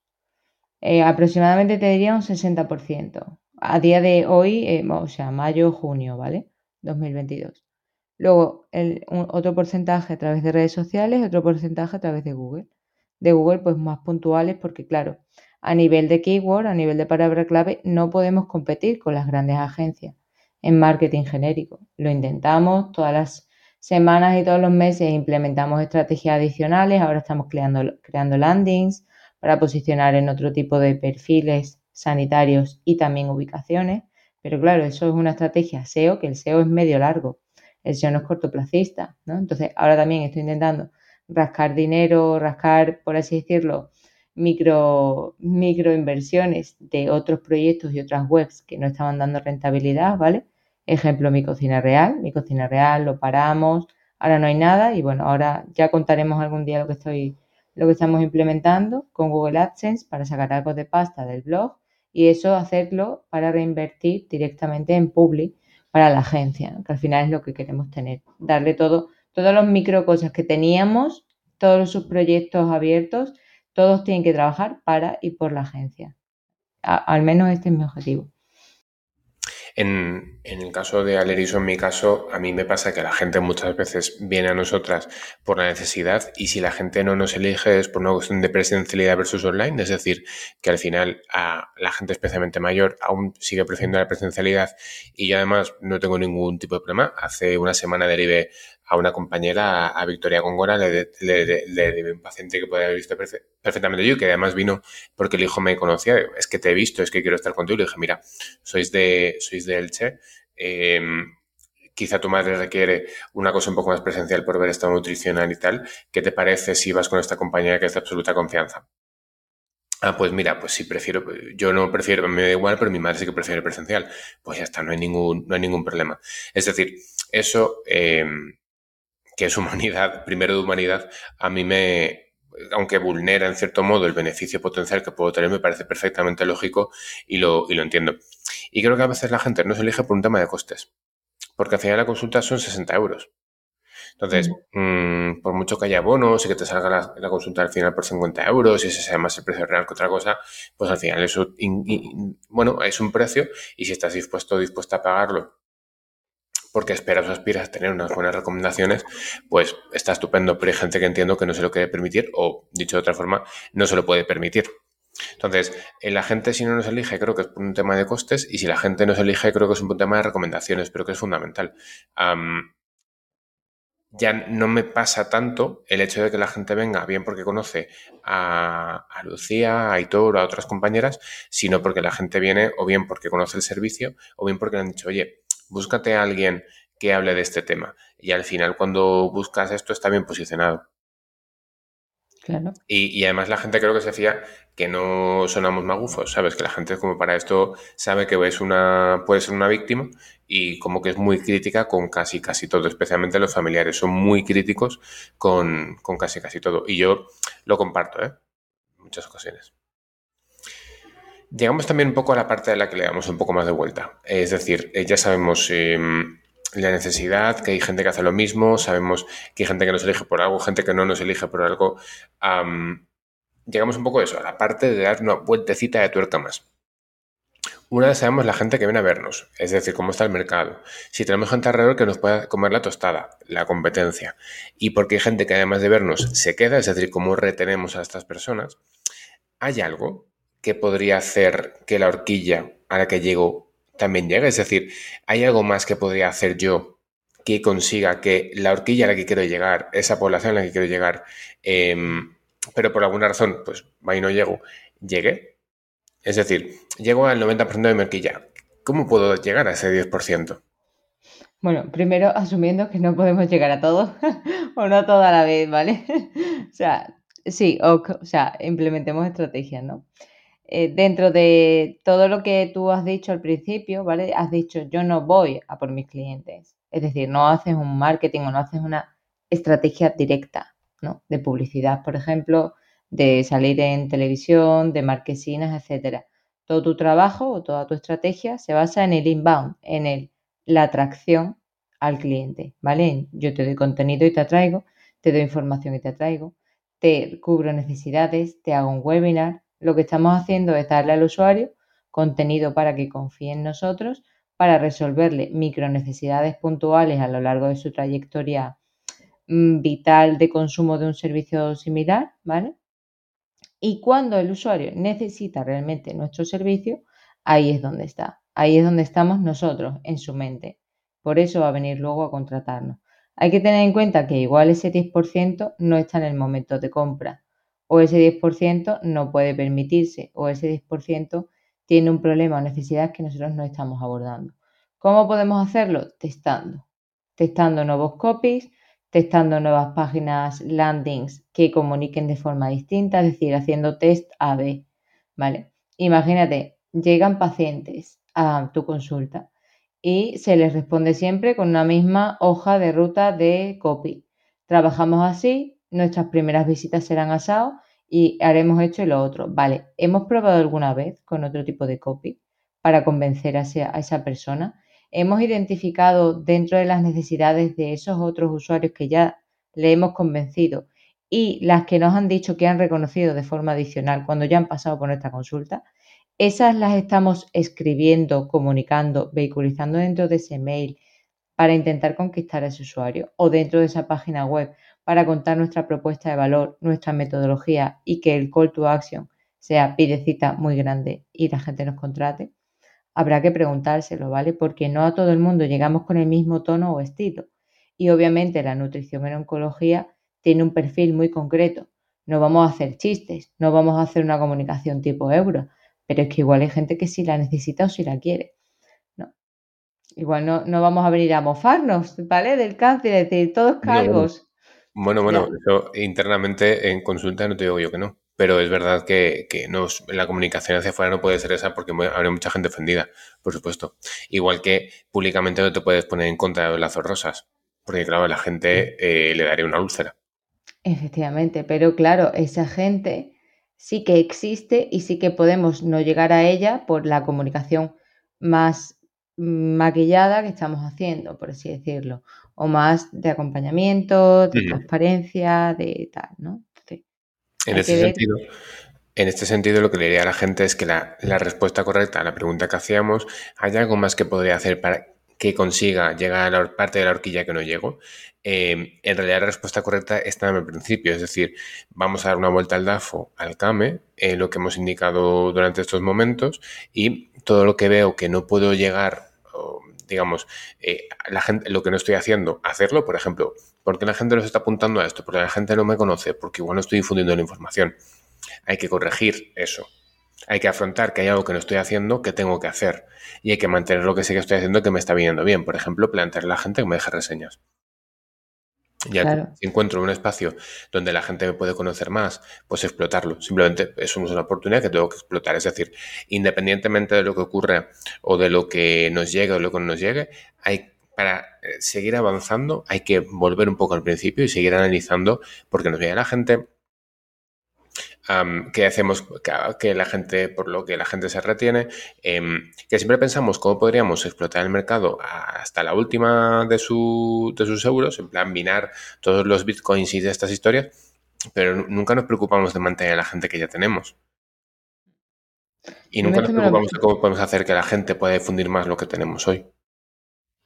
Eh, aproximadamente te diría un 60%. A día de hoy, eh, o sea, mayo, junio, ¿vale? 2022. Luego, el, otro porcentaje a través de redes sociales, otro porcentaje a través de Google. De Google, pues más puntuales, porque claro, a nivel de keyword, a nivel de palabra clave, no podemos competir con las grandes agencias en marketing genérico. Lo intentamos todas las semanas y todos los meses implementamos estrategias adicionales. Ahora estamos creando, creando landings para posicionar en otro tipo de perfiles sanitarios y también ubicaciones. Pero claro, eso es una estrategia SEO, que el SEO es medio largo el SEO no es cortoplacista, ¿no? Entonces, ahora también estoy intentando rascar dinero, rascar, por así decirlo, micro, micro inversiones de otros proyectos y otras webs que no estaban dando rentabilidad, ¿vale? Ejemplo, mi cocina real, mi cocina real, lo paramos, ahora no hay nada y bueno, ahora ya contaremos algún día lo que estoy, lo que estamos implementando con Google AdSense para sacar algo de pasta del blog y eso hacerlo para reinvertir directamente en Public para la agencia, que al final es lo que queremos tener, darle todo, todos los micro cosas que teníamos, todos sus proyectos abiertos, todos tienen que trabajar para y por la agencia. al menos este es mi objetivo. En, el caso de Aleriso, en mi caso, a mí me pasa que la gente muchas veces viene a nosotras por la necesidad y si la gente no nos elige es por una cuestión de presencialidad versus online, es decir, que al final a la gente especialmente mayor aún sigue prefiriendo la presencialidad y yo además no tengo ningún tipo de problema. Hace una semana derivé a una compañera, a Victoria Góngora, le, le, un paciente que podía haber visto perfectamente yo, que además vino porque el hijo me conocía, es que te he visto, es que quiero estar contigo. Le dije, mira, sois de, sois de Elche, em, quizá tu madre requiere una cosa un poco más presencial por ver estado nutricional y tal. ¿Qué te parece si vas con esta compañera que es de absoluta confianza? Ah, pues mira, pues sí prefiero, yo no prefiero, me da igual, pero mi madre sí que prefiere presencial. Pues ya está, no hay ningún, no hay ningún problema. Es decir, eso, em, que es humanidad, primero de humanidad, a mí me, aunque vulnera en cierto modo el beneficio potencial que puedo tener, me parece perfectamente lógico y lo, y lo entiendo. Y creo que a veces la gente no se elige por un tema de costes, porque al final la consulta son 60 euros. Entonces, mm, por mucho que haya bonos y que te salga la, consulta al final por 50 euros y ese sea más el precio real que otra cosa, pues al final eso, bueno, es un precio y si estás dispuesto o dispuesta a pagarlo porque esperas o aspiras a tener unas buenas recomendaciones, pues está estupendo, pero hay gente que entiendo que no se lo quiere permitir o, dicho de otra forma, no se lo puede permitir. Entonces, la gente si no nos elige creo que es por un tema de costes y si la gente nos elige creo que es un tema de recomendaciones, pero que es fundamental. ya no me pasa tanto el hecho de que la gente venga bien porque conoce a, a Lucía, a Aitor o a otras compañeras, sino porque la gente viene o bien porque conoce el servicio o bien porque le han dicho, oye, búscate a alguien que hable de este tema. Y al final, cuando buscas esto, está bien posicionado. Claro. Y, además la gente creo que se fía que no sonamos magufos, ¿sabes? Que la gente como para esto sabe que es una, puede ser una víctima y como que es muy crítica con casi casi todo, especialmente los familiares, son muy críticos con, con casi casi todo. Y yo lo comparto, ¿eh? En muchas ocasiones. Llegamos también un poco a la parte de la que le damos un poco más de vuelta. Es decir, eh, ya sabemos em, la necesidad, que hay gente que hace lo mismo, sabemos que hay gente que nos elige por algo, gente que no nos elige por algo. llegamos un poco a eso, a la parte de dar una vueltecita de tuerca más. Una vez sabemos la gente que viene a vernos, es decir, cómo está el mercado. Si tenemos gente alrededor que nos pueda comer la tostada, la competencia, y porque hay gente que además de vernos se queda, es decir, cómo retenemos a estas personas, ¿hay algo que podría hacer que la horquilla a la que llego también llegue? Es decir, ¿hay algo más que podría hacer yo que consiga que la horquilla a la que quiero llegar, esa población a la que quiero llegar, em, pero por alguna razón, pues ahí no llego, llegue? Es decir, llego al 90% de mi horquilla. ¿Cómo puedo llegar a ese 10%? Bueno, primero asumiendo que no podemos llegar a todo o no toda la vez, ¿vale? o sea, sí, o, sea, implementemos estrategias, ¿no? Eh, dentro de todo lo que tú has dicho al principio, ¿vale? Has dicho, yo no voy a por mis clientes. Es decir, no haces un marketing o no haces una estrategia directa, ¿no? De publicidad, por ejemplo, de salir en televisión, de marquesinas, etcétera. Todo tu trabajo o toda tu estrategia se basa en el inbound, en el, la atracción al cliente, ¿vale? Yo te doy contenido y te atraigo, te doy información y te atraigo, te cubro necesidades, te hago un webinar. Lo que estamos haciendo es darle al usuario contenido para que confíe en nosotros, para resolverle micro necesidades puntuales a lo largo de su trayectoria mm, vital de consumo de un servicio similar, ¿vale? Y cuando el usuario necesita realmente nuestro servicio, ahí es donde está. Ahí es donde estamos nosotros, en su mente. Por eso va a venir luego a contratarnos. Hay que tener en cuenta que igual ese 10% no está en el momento de compra, o ese 10% no puede permitirse, o ese 10% tiene un problema o necesidad que nosotros no estamos abordando. ¿Cómo podemos hacerlo? Testando. Testando nuevos copies, testando nuevas páginas landings que comuniquen de forma distinta, es decir, haciendo test A-B, ¿vale? Imagínate, llegan pacientes a tu consulta y se les responde siempre con una misma hoja de ruta de copy. Trabajamos así, nuestras primeras visitas serán asado y haremos esto y lo otro. Vale, ¿hemos probado alguna vez con otro tipo de copy para convencer a esa persona? hemos identificado dentro de las necesidades de esos otros usuarios que ya le hemos convencido y las que nos han dicho que han reconocido de forma adicional cuando ya han pasado por nuestra consulta, esas las estamos escribiendo, comunicando, vehiculizando dentro de ese mail para intentar conquistar a ese usuario o dentro de esa página web para contar nuestra propuesta de valor, nuestra metodología y que el call to action sea pidecita muy grande y la gente nos contrate habrá que preguntárselo, ¿vale? Porque no a todo el mundo llegamos con el mismo tono o estilo. Y obviamente la nutrición en oncología tiene un perfil muy concreto. No vamos a hacer chistes, no vamos a hacer una comunicación tipo euro, pero es que igual hay gente que sí la necesita o sí la quiere. ¿no? Igual no, no vamos a venir a mofarnos, ¿vale? Del cáncer, es decir, todos cargos. Bueno, bueno, eso internamente en consulta no te digo yo que no pero es verdad que, la comunicación hacia afuera no puede ser esa porque habrá mucha gente ofendida, por supuesto. Igual que públicamente no te puedes poner en contra de los lazos rosas, porque claro, a la gente eh, le daría una úlcera. Efectivamente, pero claro, esa gente sí que existe y sí que podemos no llegar a ella por la comunicación más maquillada que estamos haciendo, por así decirlo, o más de acompañamiento, de transparencia, de tal, ¿no? En este, sentido, en este sentido, lo que le diría a la gente es que la, respuesta correcta a la pregunta que hacíamos, ¿hay algo más que podría hacer para que consiga llegar a la parte de la horquilla que no llego? Eh, en realidad la respuesta correcta está en el principio, es decir, vamos a dar una vuelta al DAFO, al CAME, eh, lo que hemos indicado durante estos momentos, y todo lo que veo que no puedo llegar digamos, eh, la gente, lo que no estoy haciendo, hacerlo, por ejemplo, ¿por qué la gente no se está apuntando a esto? Porque la gente no me conoce, porque igual no estoy difundiendo la información. Hay que corregir eso. Hay que afrontar que hay algo que no estoy haciendo que tengo que hacer. Y hay que mantener lo que sé que estoy haciendo que me está viniendo bien. Por ejemplo, plantearle a la gente que me deje reseñas. Ya si encuentro un espacio donde la gente me puede conocer más, pues explotarlo. Simplemente es una oportunidad que tengo que explotar. Es decir, independientemente de lo que ocurra o de lo que nos llegue o de lo que no nos llegue, hay para eh, seguir avanzando hay que volver un poco al principio y seguir analizando porque nos viene la gente que hacemos que, la gente, por lo que la gente se retiene, em, que siempre pensamos cómo podríamos explotar el mercado hasta la última de, su, de sus euros, en plan minar todos los bitcoins y de estas historias, pero nunca nos preocupamos de mantener a la gente que ya tenemos. Y nunca nos preocupamos de cómo podemos hacer que la gente pueda difundir más lo que tenemos hoy.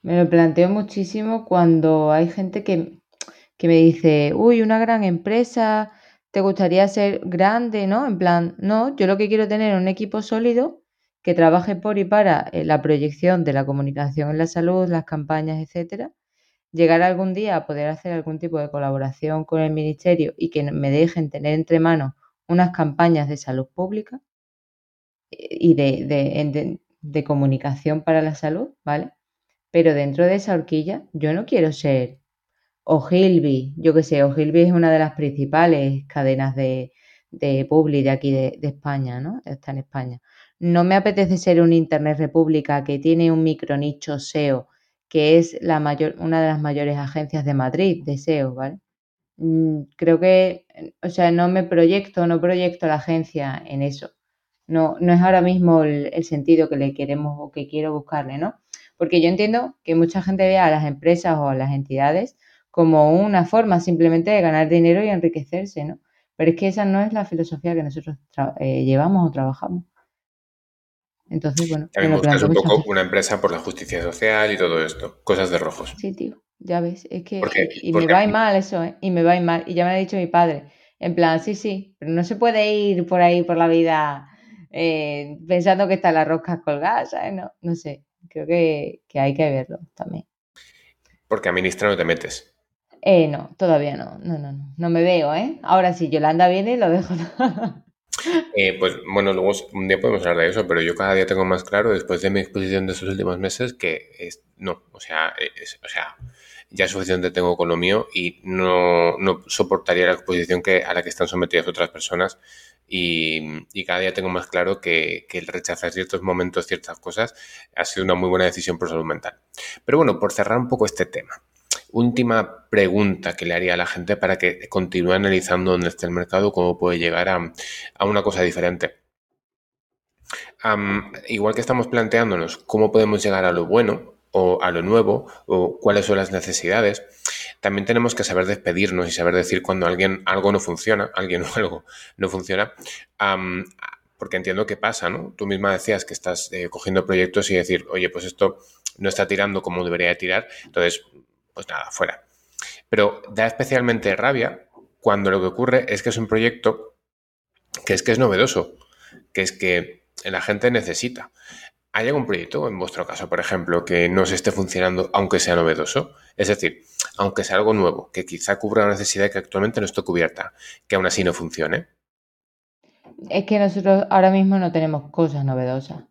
Me lo planteo muchísimo cuando hay gente que, que me dice, uy, una gran empresa, ¿te gustaría ser grande? ¿No? En plan, no, yo lo que quiero tener es un equipo sólido que trabaje por y para eh, la proyección de la comunicación en la salud, las campañas, etcétera. Llegar algún día a poder hacer algún tipo de colaboración con el ministerio y que me dejen tener entre manos unas campañas de salud pública eh, y de, de comunicación para la salud, ¿vale? Pero dentro de esa horquilla, yo no quiero ser Ogilvy, yo qué sé, Ogilvy es una de las principales cadenas de, de Publi de aquí de, España, ¿no? Está en España. No me apetece ser un Internet República que tiene un micronicho SEO, que es la mayor, una de las mayores agencias de Madrid de SEO, ¿vale? Mm, creo que, o sea, no me proyecto, no proyecto la agencia en eso. No, no es ahora mismo el sentido que le queremos o que quiero buscarle, ¿no? Porque yo entiendo que mucha gente vea a las empresas o a las entidades como una forma simplemente de ganar dinero y enriquecerse, ¿no? Pero es que esa no es la filosofía que nosotros eh, llevamos o trabajamos. Entonces, bueno. También buscas un poco una empresa por la justicia social y todo esto. Cosas de rojos. Sí, tío. Ya ves. Es que. y me va mal eso, ¿eh? Y me va mal. Y ya me ha dicho mi padre. En plan, sí, sí. Pero no se puede ir por ahí por la vida eh, pensando que están las roscas colgadas, ¿sabes? No, no sé creo que, hay que verlo también. Porque a ministra no te metes. Eh, no, todavía no, no, no, no, no me veo, ¿eh? Ahora sí, Yolanda viene y lo dejo. eh, pues bueno, luego un día podemos hablar de eso, pero yo cada día tengo más claro, después de mi exposición de estos últimos meses, que es, no, o sea, o sea, ya suficiente tengo con lo mío y no, no soportaría la exposición que, a la que están sometidas otras personas y, cada día tengo más claro que, el rechazar ciertos momentos, ciertas cosas, ha sido una muy buena decisión por salud mental. Pero bueno, por cerrar un poco este tema, última pregunta que le haría a la gente para que continúe analizando dónde está el mercado, cómo puede llegar a, una cosa diferente. igual que estamos planteándonos cómo podemos llegar a lo bueno o a lo nuevo o cuáles son las necesidades, también tenemos que saber despedirnos y saber decir cuando alguien algo no funciona, alguien o algo no funciona, porque entiendo que pasa, ¿no? Tú misma decías que estás eh, cogiendo proyectos y decir, oye, pues esto no está tirando como debería de tirar, entonces, pues nada, fuera. Pero da especialmente rabia cuando lo que ocurre es que es un proyecto que es que es novedoso, que es que la gente necesita. ¿Hay algún proyecto, en vuestro caso, por ejemplo, que no se esté funcionando aunque sea novedoso? Es decir, aunque sea algo nuevo, que quizá cubra una necesidad que actualmente no esté cubierta, que aún así no funcione. Es que nosotros ahora mismo no tenemos cosas novedosas.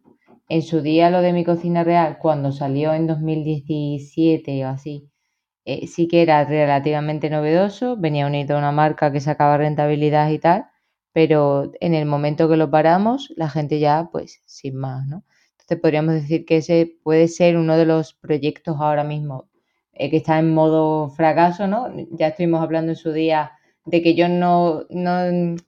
En su día lo de mi cocina real, cuando salió en 2017 o así, eh, sí que era relativamente novedoso, venía unido a una marca que sacaba rentabilidad y tal, pero en el momento que lo paramos, la gente ya, pues, sin más, ¿no? podríamos decir que ese puede ser uno de los proyectos ahora mismo eh, que está en modo fracaso, ¿no? Ya estuvimos hablando en su día de que yo no,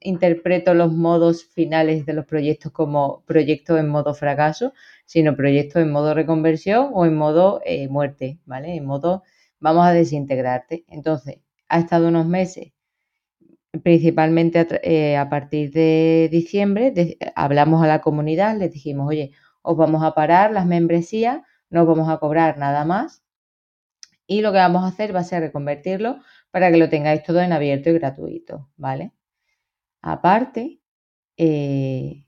interpreto los modos finales de los proyectos como proyectos en modo fracaso, sino proyectos en modo reconversión o en modo eh, muerte, ¿vale? En modo vamos a desintegrarte. Entonces, ha estado unos meses, principalmente a, eh, partir de diciembre, hablamos a la comunidad, les dijimos, oye, os vamos a parar las membresías, no os vamos a cobrar nada más y lo que vamos a hacer va a ser reconvertirlo para que lo tengáis todo en abierto y gratuito, ¿vale? Aparte, eh,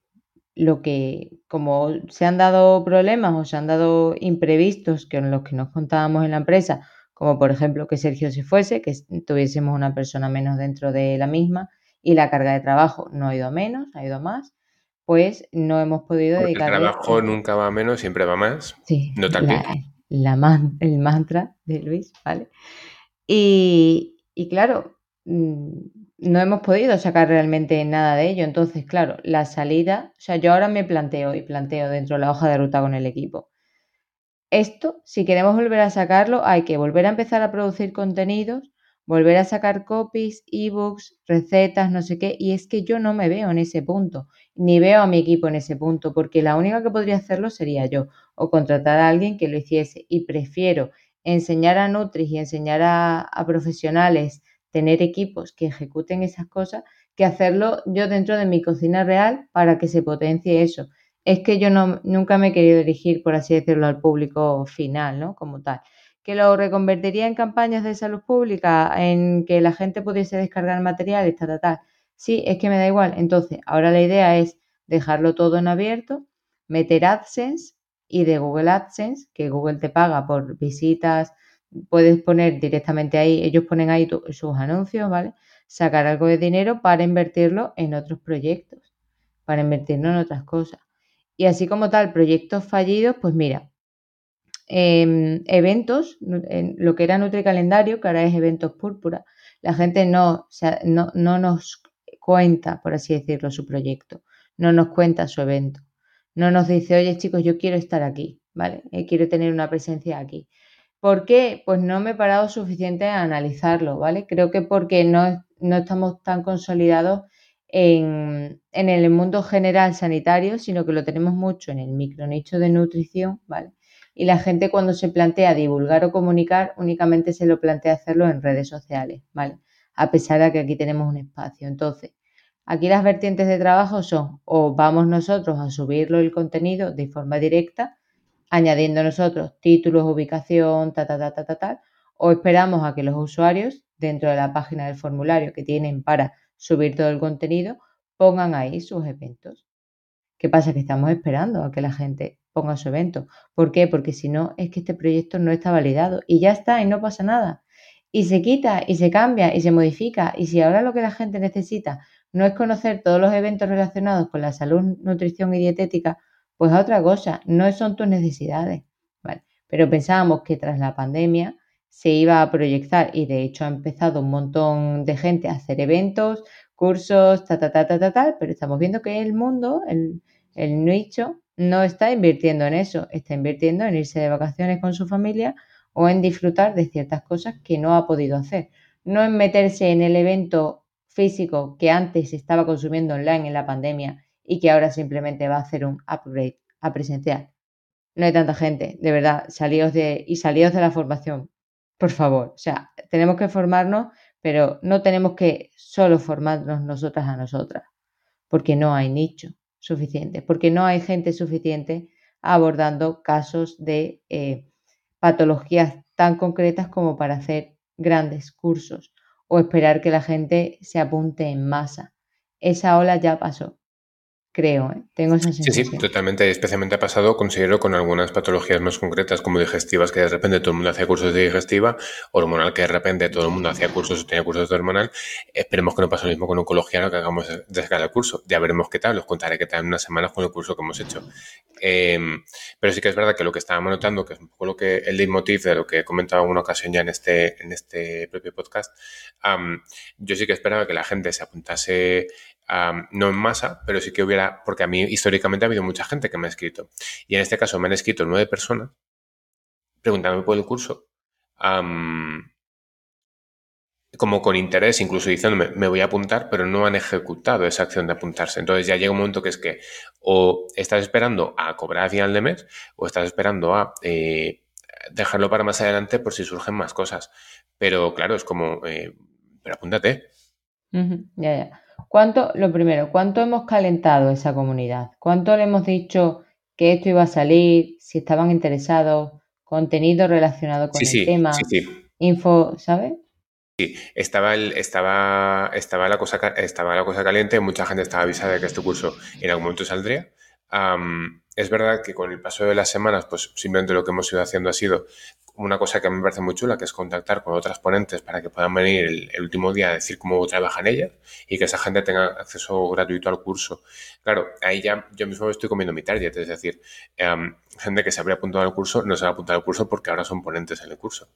lo que, como se han dado problemas o se han dado imprevistos que los que nos contábamos en la empresa, como por ejemplo que Sergio se fuese, que tuviésemos una persona menos dentro de la misma y la carga de trabajo no ha ido menos, ha ido más, pues no hemos podido dedicar. El trabajo nunca va menos, siempre va más. Sí. No la, el mantra de Luis, ¿vale? Y, claro, mm, no hemos podido sacar realmente nada de ello. Entonces, claro, la salida, o sea, yo ahora me planteo y planteo dentro de la hoja de ruta con el equipo. Esto, si queremos volver a sacarlo, hay que volver a empezar a producir contenidos volver a sacar copies, ebooks, recetas, no sé qué, y es que yo no me veo en ese punto, ni veo a mi equipo en ese punto, porque la única que podría hacerlo sería yo, o contratar a alguien que lo hiciese, y prefiero enseñar a Nutris y enseñar a, profesionales tener equipos que ejecuten esas cosas que hacerlo yo dentro de mi cocina real para que se potencie eso. Es que yo no, nunca me he querido dirigir, por así decirlo, al público final, ¿no? Como tal. Que lo reconvertiría en campañas de salud pública, en que la gente pudiese descargar materiales, tal, tal, tal. Sí, es que me da igual. Entonces, ahora la idea es dejarlo todo en abierto, meter AdSense y de Google AdSense, que Google te paga por visitas, puedes poner directamente ahí, ellos ponen ahí sus anuncios, ¿vale? Sacar algo de dinero para invertirlo en otros proyectos, para invertirlo en otras cosas. Y así como tal, proyectos fallidos, pues mira, em, eventos, en lo que era Nutri Calendario, que ahora es eventos púrpura, la gente no, no, no nos cuenta, por así decirlo, su proyecto, no nos cuenta su evento, no nos dice, oye chicos, yo quiero estar aquí, ¿vale? Eh, quiero tener una presencia aquí. ¿Por qué? Pues no me he parado suficiente a analizarlo, ¿vale? Creo que porque no, no estamos tan consolidados en, el mundo general sanitario, sino que lo tenemos mucho en el micronicho de nutrición, ¿vale? Y la gente cuando se plantea divulgar o comunicar, únicamente se lo plantea hacerlo en redes sociales, ¿vale? A pesar de que aquí tenemos un espacio. Entonces, aquí las vertientes de trabajo son o vamos nosotros a subirlo el contenido de forma directa, añadiendo nosotros títulos, ubicación, ta, ta, ta, ta, ta, ta, o esperamos a que los usuarios, dentro de la página del formulario que tienen para subir todo el contenido, pongan ahí sus eventos. ¿Qué pasa? Que estamos esperando a que la gente ponga su evento. ¿Por qué? Porque si no, es que este proyecto no está validado y ya está y no pasa nada. Y se quita y se cambia y se modifica. Y si ahora lo que la gente necesita no es conocer todos los eventos relacionados con la salud, nutrición y dietética, pues a otra cosa, no son tus necesidades. ¿vale? Pero pensábamos que tras la pandemia se iba a proyectar y de hecho ha empezado un montón de gente a hacer eventos, cursos, ta, ta, ta, ta, ta, pero estamos viendo que el mundo, el, el nicho, no está invirtiendo en eso, está invirtiendo en irse de vacaciones con su familia o en disfrutar de ciertas cosas que no ha podido hacer. No en meterse en el evento físico que antes estaba consumiendo online en la pandemia y que ahora simplemente va a hacer un upgrade a presencial. No hay tanta gente, de verdad, salíos de y salíos de la formación, por favor. O sea, tenemos que formarnos, pero no tenemos que solo formarnos nosotras a nosotras, porque no hay nicho suficiente, porque no hay gente suficiente abordando casos de eh, patologías tan concretas como para hacer grandes cursos o esperar que la gente se apunte en masa. Esa ola ya pasó creo, ¿eh? tengo esa sensación. Sí, sí, totalmente. Especialmente ha pasado, considero, con algunas patologías más concretas como digestivas, que de repente todo el mundo hacía cursos de digestiva, hormonal, que de repente todo el mundo hacía cursos o tenía cursos de hormonal. Esperemos que no pase lo mismo con oncología, no que hagamos de sacar el curso. Ya veremos qué tal, os contaré qué tal en unas semanas con el curso que hemos hecho. Em, pero sí que es verdad que lo que estábamos notando, que es un poco lo que el leitmotiv de lo que he comentado en una ocasión ya en este, en este propio podcast, yo sí que esperaba que la gente se apuntase no en masa, pero sí que hubiera, porque a mí históricamente ha habido mucha gente que me ha escrito. Y en este caso me han escrito nueve personas preguntándome por el curso. como con interés, incluso diciéndome, me voy a apuntar, pero no han ejecutado esa acción de apuntarse. Entonces ya llega un momento que es que o estás esperando a cobrar a final de mes o estás esperando a eh, dejarlo para más adelante por si surgen más cosas. Pero claro, es como, eh, pero apúntate. ya, ya. ¿Cuánto, lo primero, cuánto hemos calentado esa comunidad? ¿Cuánto le hemos dicho que esto iba a salir? Si estaban interesados, contenido relacionado con el tema, sí, info, ¿sabes? Sí, estaba, el, estaba, estaba, la cosa, estaba la cosa caliente, mucha gente estaba avisada de que este curso en algún momento saldría. Es verdad que con el paso de las semanas, pues simplemente lo que hemos ido haciendo ha sido una cosa que a mí me parece muy chula, que es contactar con otras ponentes para que puedan venir el, último día a decir cómo trabajan ellas y que esa gente tenga acceso gratuito al curso. Claro, ahí ya yo mismo estoy comiendo mi target, es decir, em, gente que se habría apuntado al curso no se va a apuntar al curso porque ahora son ponentes en el curso.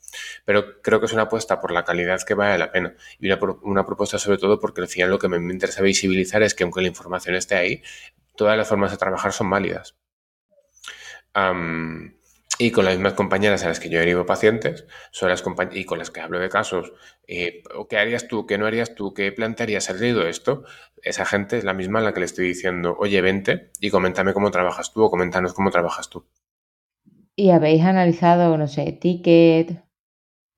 Pero creo que es una apuesta por la calidad que vale la pena y una, una propuesta sobre todo porque al final lo que me interesa visibilizar es que aunque la información esté ahí, todas las formas de trabajar son válidas. Y con las mismas compañeras a las que yo derivo pacientes, son las y con las que hablo de casos, eh, ¿qué harías tú? ¿Qué no harías tú? ¿Qué plantearías? ¿Has leído esto? Esa gente es la misma a la que le estoy diciendo, oye, vente y coméntame cómo trabajas tú o coméntanos cómo trabajas tú. ¿Y habéis analizado, no sé, ticket,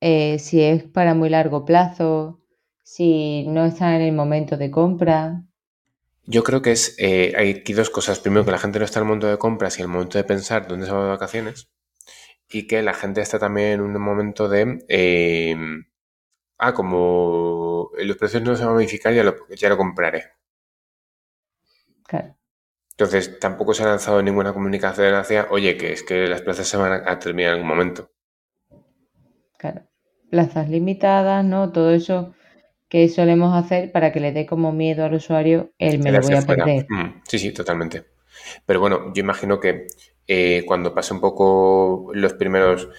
eh, si es para muy largo plazo, si no está en el momento de compra. Yo creo que es, eh, hay aquí dos cosas. Primero, que la gente no está en el momento de compras y en el momento de pensar dónde se va de vacaciones. Y que la gente está también en un momento de... Eh, ah, como los precios no se van a modificar, ya lo, ya lo compraré. Claro. Entonces, tampoco se ha lanzado ninguna comunicación hacia, oye, que es que las plazas se van a terminar en algún momento. Claro. Plazas limitadas, ¿no? Todo eso que solemos hacer para que le dé como miedo al usuario el me lo voy a perder. Mm, sí, sí, totalmente. Pero bueno, yo imagino que eh, cuando pase un poco los primeros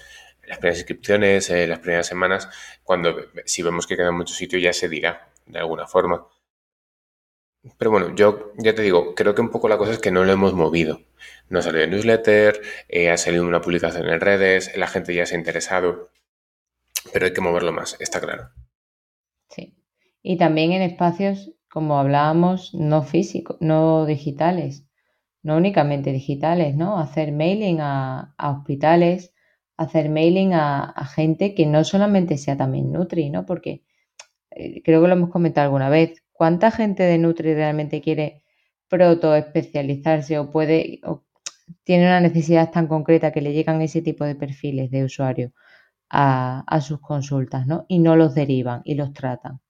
las primeras inscripciones, eh, las primeras semanas, cuando si vemos que queda mucho sitio ya se dirá de alguna forma. Pero bueno, yo ya te digo, creo que un poco la cosa es que no lo hemos movido. No ha salido en newsletter, eh, ha salido una publicación en redes, la gente ya se ha interesado, pero hay que moverlo más, está claro. Y también en espacios, como hablábamos, no físicos, no digitales, no únicamente digitales, ¿no? Hacer mailing a, hospitales, hacer mailing a, gente que no solamente sea también Nutri, ¿no? Porque eh, creo que lo hemos comentado alguna vez, ¿Cuánta gente de Nutri realmente quiere proto especializarse o puede o tiene una necesidad tan concreta que le llegan ese tipo de perfiles de usuario a, sus consultas, ¿no? Y no los derivan y los tratan.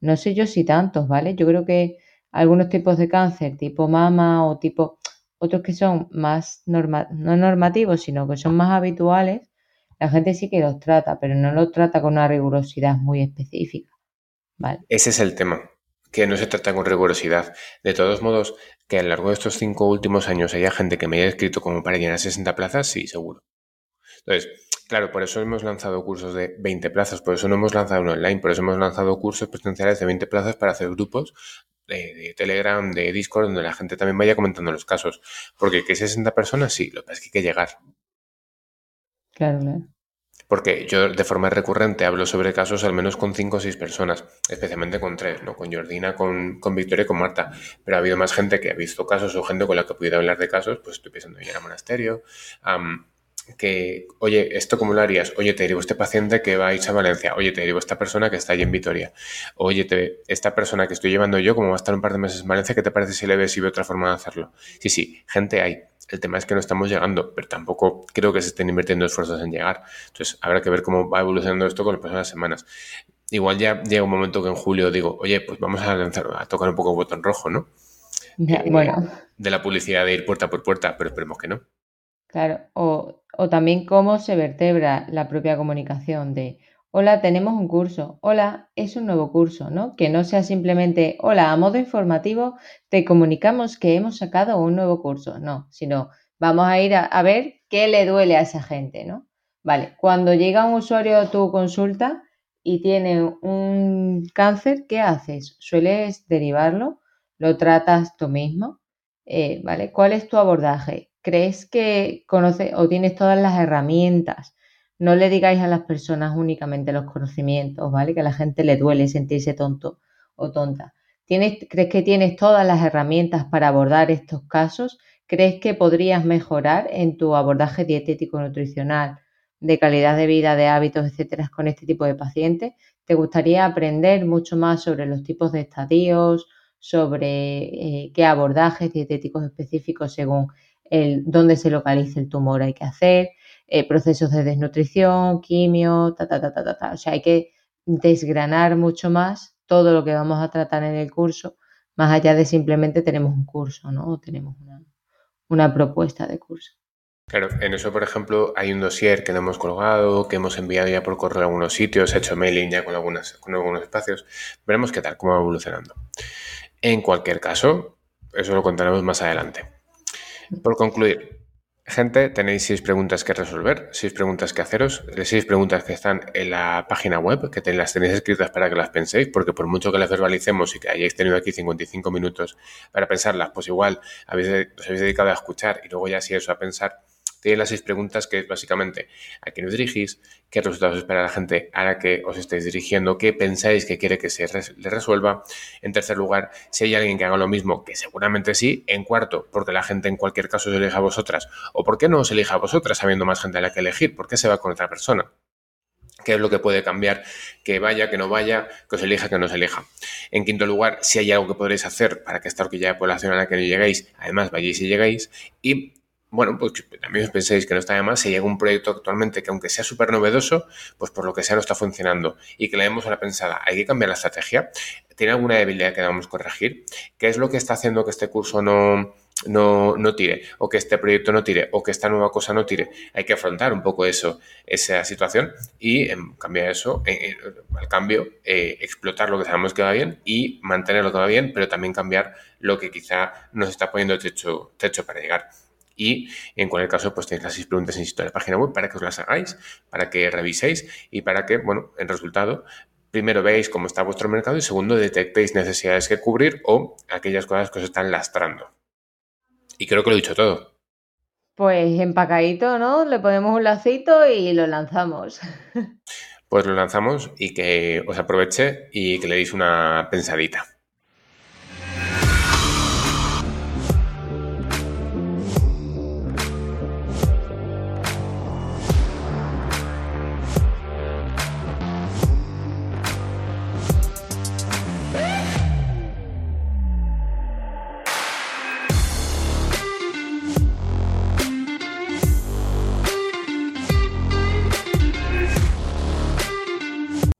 No sé yo si tantos, ¿vale? Yo creo que algunos tipos de cáncer, tipo mama o tipo otros que son más no normativos, sino que son más habituales, la gente sí que los trata, pero no los trata con una rigurosidad muy específica. ¿vale? Ese es el tema que no se trata con rigurosidad. De todos modos, que a lo largo de estos cinco últimos años haya gente que me haya escrito como para llenar 60 plazas, sí, seguro. Entonces, claro, por eso hemos lanzado cursos de 20 plazas, por eso no hemos lanzado uno online, por eso hemos lanzado cursos presenciales de 20 plazas para hacer grupos de, Telegram, de Discord, donde la gente también vaya comentando los casos. Porque que 60 personas, sí, lo que pasa es que hay que llegar. Claro, claro porque yo de forma recurrente hablo sobre casos al menos con cinco o seis personas, especialmente con tres, ¿no? Con Jordina, con, con Victoria y con Marta. Pero ha habido más gente que ha visto casos o gente con la que he podido hablar de casos, pues estoy pensando en ir a monasterio, que, oye, ¿esto cómo lo harías? Oye, te derivo este paciente que va a ir a Valencia. Oye, te derivo esta persona que está allí en Vitoria. Oye, te, esta persona que estoy llevando yo, como va a estar un par de meses en Valencia, ¿qué te parece si le ves y ve otra forma de hacerlo? Sí, sí, gente hay. El tema es que no estamos llegando, pero tampoco creo que se estén invirtiendo esfuerzos en llegar. Entonces, habrá que ver cómo va evolucionando esto con las próximas semanas. Igual ya llega un momento que en julio digo, oye, pues vamos a lanzar, a tocar un poco el botón rojo, ¿no? Eh, bueno. De la publicidad de ir puerta por puerta, pero esperemos que no. Claro, o, o también cómo se vertebra la propia comunicación de, Hola, tenemos un curso. Hola, es un nuevo curso, ¿no? Que no sea simplemente, hola, a modo informativo te comunicamos que hemos sacado un nuevo curso. No, sino vamos a ir a, ver qué le duele a esa gente, ¿no? Vale, cuando llega un usuario a tu consulta y tiene un cáncer, ¿qué haces? ¿Sueles derivarlo? ¿Lo tratas tú mismo? Eh, ¿Vale? ¿Cuál es tu abordaje? ¿Crees que conoces o tienes todas las herramientas? No le digáis a las personas únicamente los conocimientos, ¿vale? Que a la gente le duele sentirse tonto o tonta. ¿Tienes, ¿Crees que tienes todas las herramientas para abordar estos casos? ¿Crees que podrías mejorar en tu abordaje dietético nutricional, de calidad de vida, de hábitos, etcétera, con este tipo de pacientes? ¿Te gustaría aprender mucho más sobre los tipos de estadios, sobre eh, qué abordajes dietéticos específicos según el, dónde se localiza el tumor hay que hacer? Eh, procesos de desnutrición, quimio, ta, ta, ta, ta, ta, O sea, hay que desgranar mucho más todo lo que vamos a tratar en el curso, más allá de simplemente tenemos un curso, ¿no? O tenemos una, propuesta de curso. Claro, en eso, por ejemplo, hay un dossier que no hemos colgado, que hemos enviado ya por correo a algunos sitios, he hecho mailing ya con, algunas, con algunos espacios. Veremos qué tal, cómo va evolucionando. En cualquier caso, eso lo contaremos más adelante. Por concluir, Gente, tenéis seis preguntas que resolver, seis preguntas que haceros, seis preguntas que están en la página web, que las tenéis escritas para que las penséis, porque por mucho que las verbalicemos y que hayáis tenido aquí 55 minutos para pensarlas, pues igual habéis, os habéis dedicado a escuchar y luego ya si eso a pensar, tiene las seis preguntas que es básicamente a quién os dirigís, qué resultados espera la gente a la que os estáis dirigiendo, qué pensáis que quiere que se le resuelva. En tercer lugar, si hay alguien que haga lo mismo, que seguramente sí. En cuarto, porque la gente en cualquier caso os elija a vosotras. O por qué no os elija a vosotras habiendo más gente a la que elegir, por qué se va con otra persona. qué es lo que puede cambiar, que vaya, que no vaya, que os elija, que no os elija. En quinto lugar, si hay algo que podréis hacer para que esta horquilla de población a la que no llegáis, además vayáis y llegáis. Y bueno, pues también os penséis que no está de más si llega un proyecto actualmente que aunque sea súper novedoso, pues por lo que sea no está funcionando y que le demos una pensada, hay que cambiar la estrategia, tiene alguna debilidad que debamos corregir, ¿qué es lo que está haciendo que este curso no, no, no, tire, o que este proyecto no tire, o que esta nueva cosa no tire. Hay que afrontar un poco eso, esa situación y en cambiar eso, al cambio, eh, explotar lo que sabemos que va bien y mantener lo que va bien, pero también cambiar lo que quizá nos está poniendo techo, techo para llegar. Y en cualquier caso, pues tenéis las seis preguntas, en la página web para que os las hagáis, para que reviséis y para que, bueno, en resultado, primero veáis cómo está vuestro mercado y segundo, detectéis necesidades que cubrir o aquellas cosas que os están lastrando. Y creo que lo he dicho todo. Pues empacadito, ¿no? Le ponemos un lacito y lo lanzamos. Pues lo lanzamos y que os aproveche y que le deis una pensadita.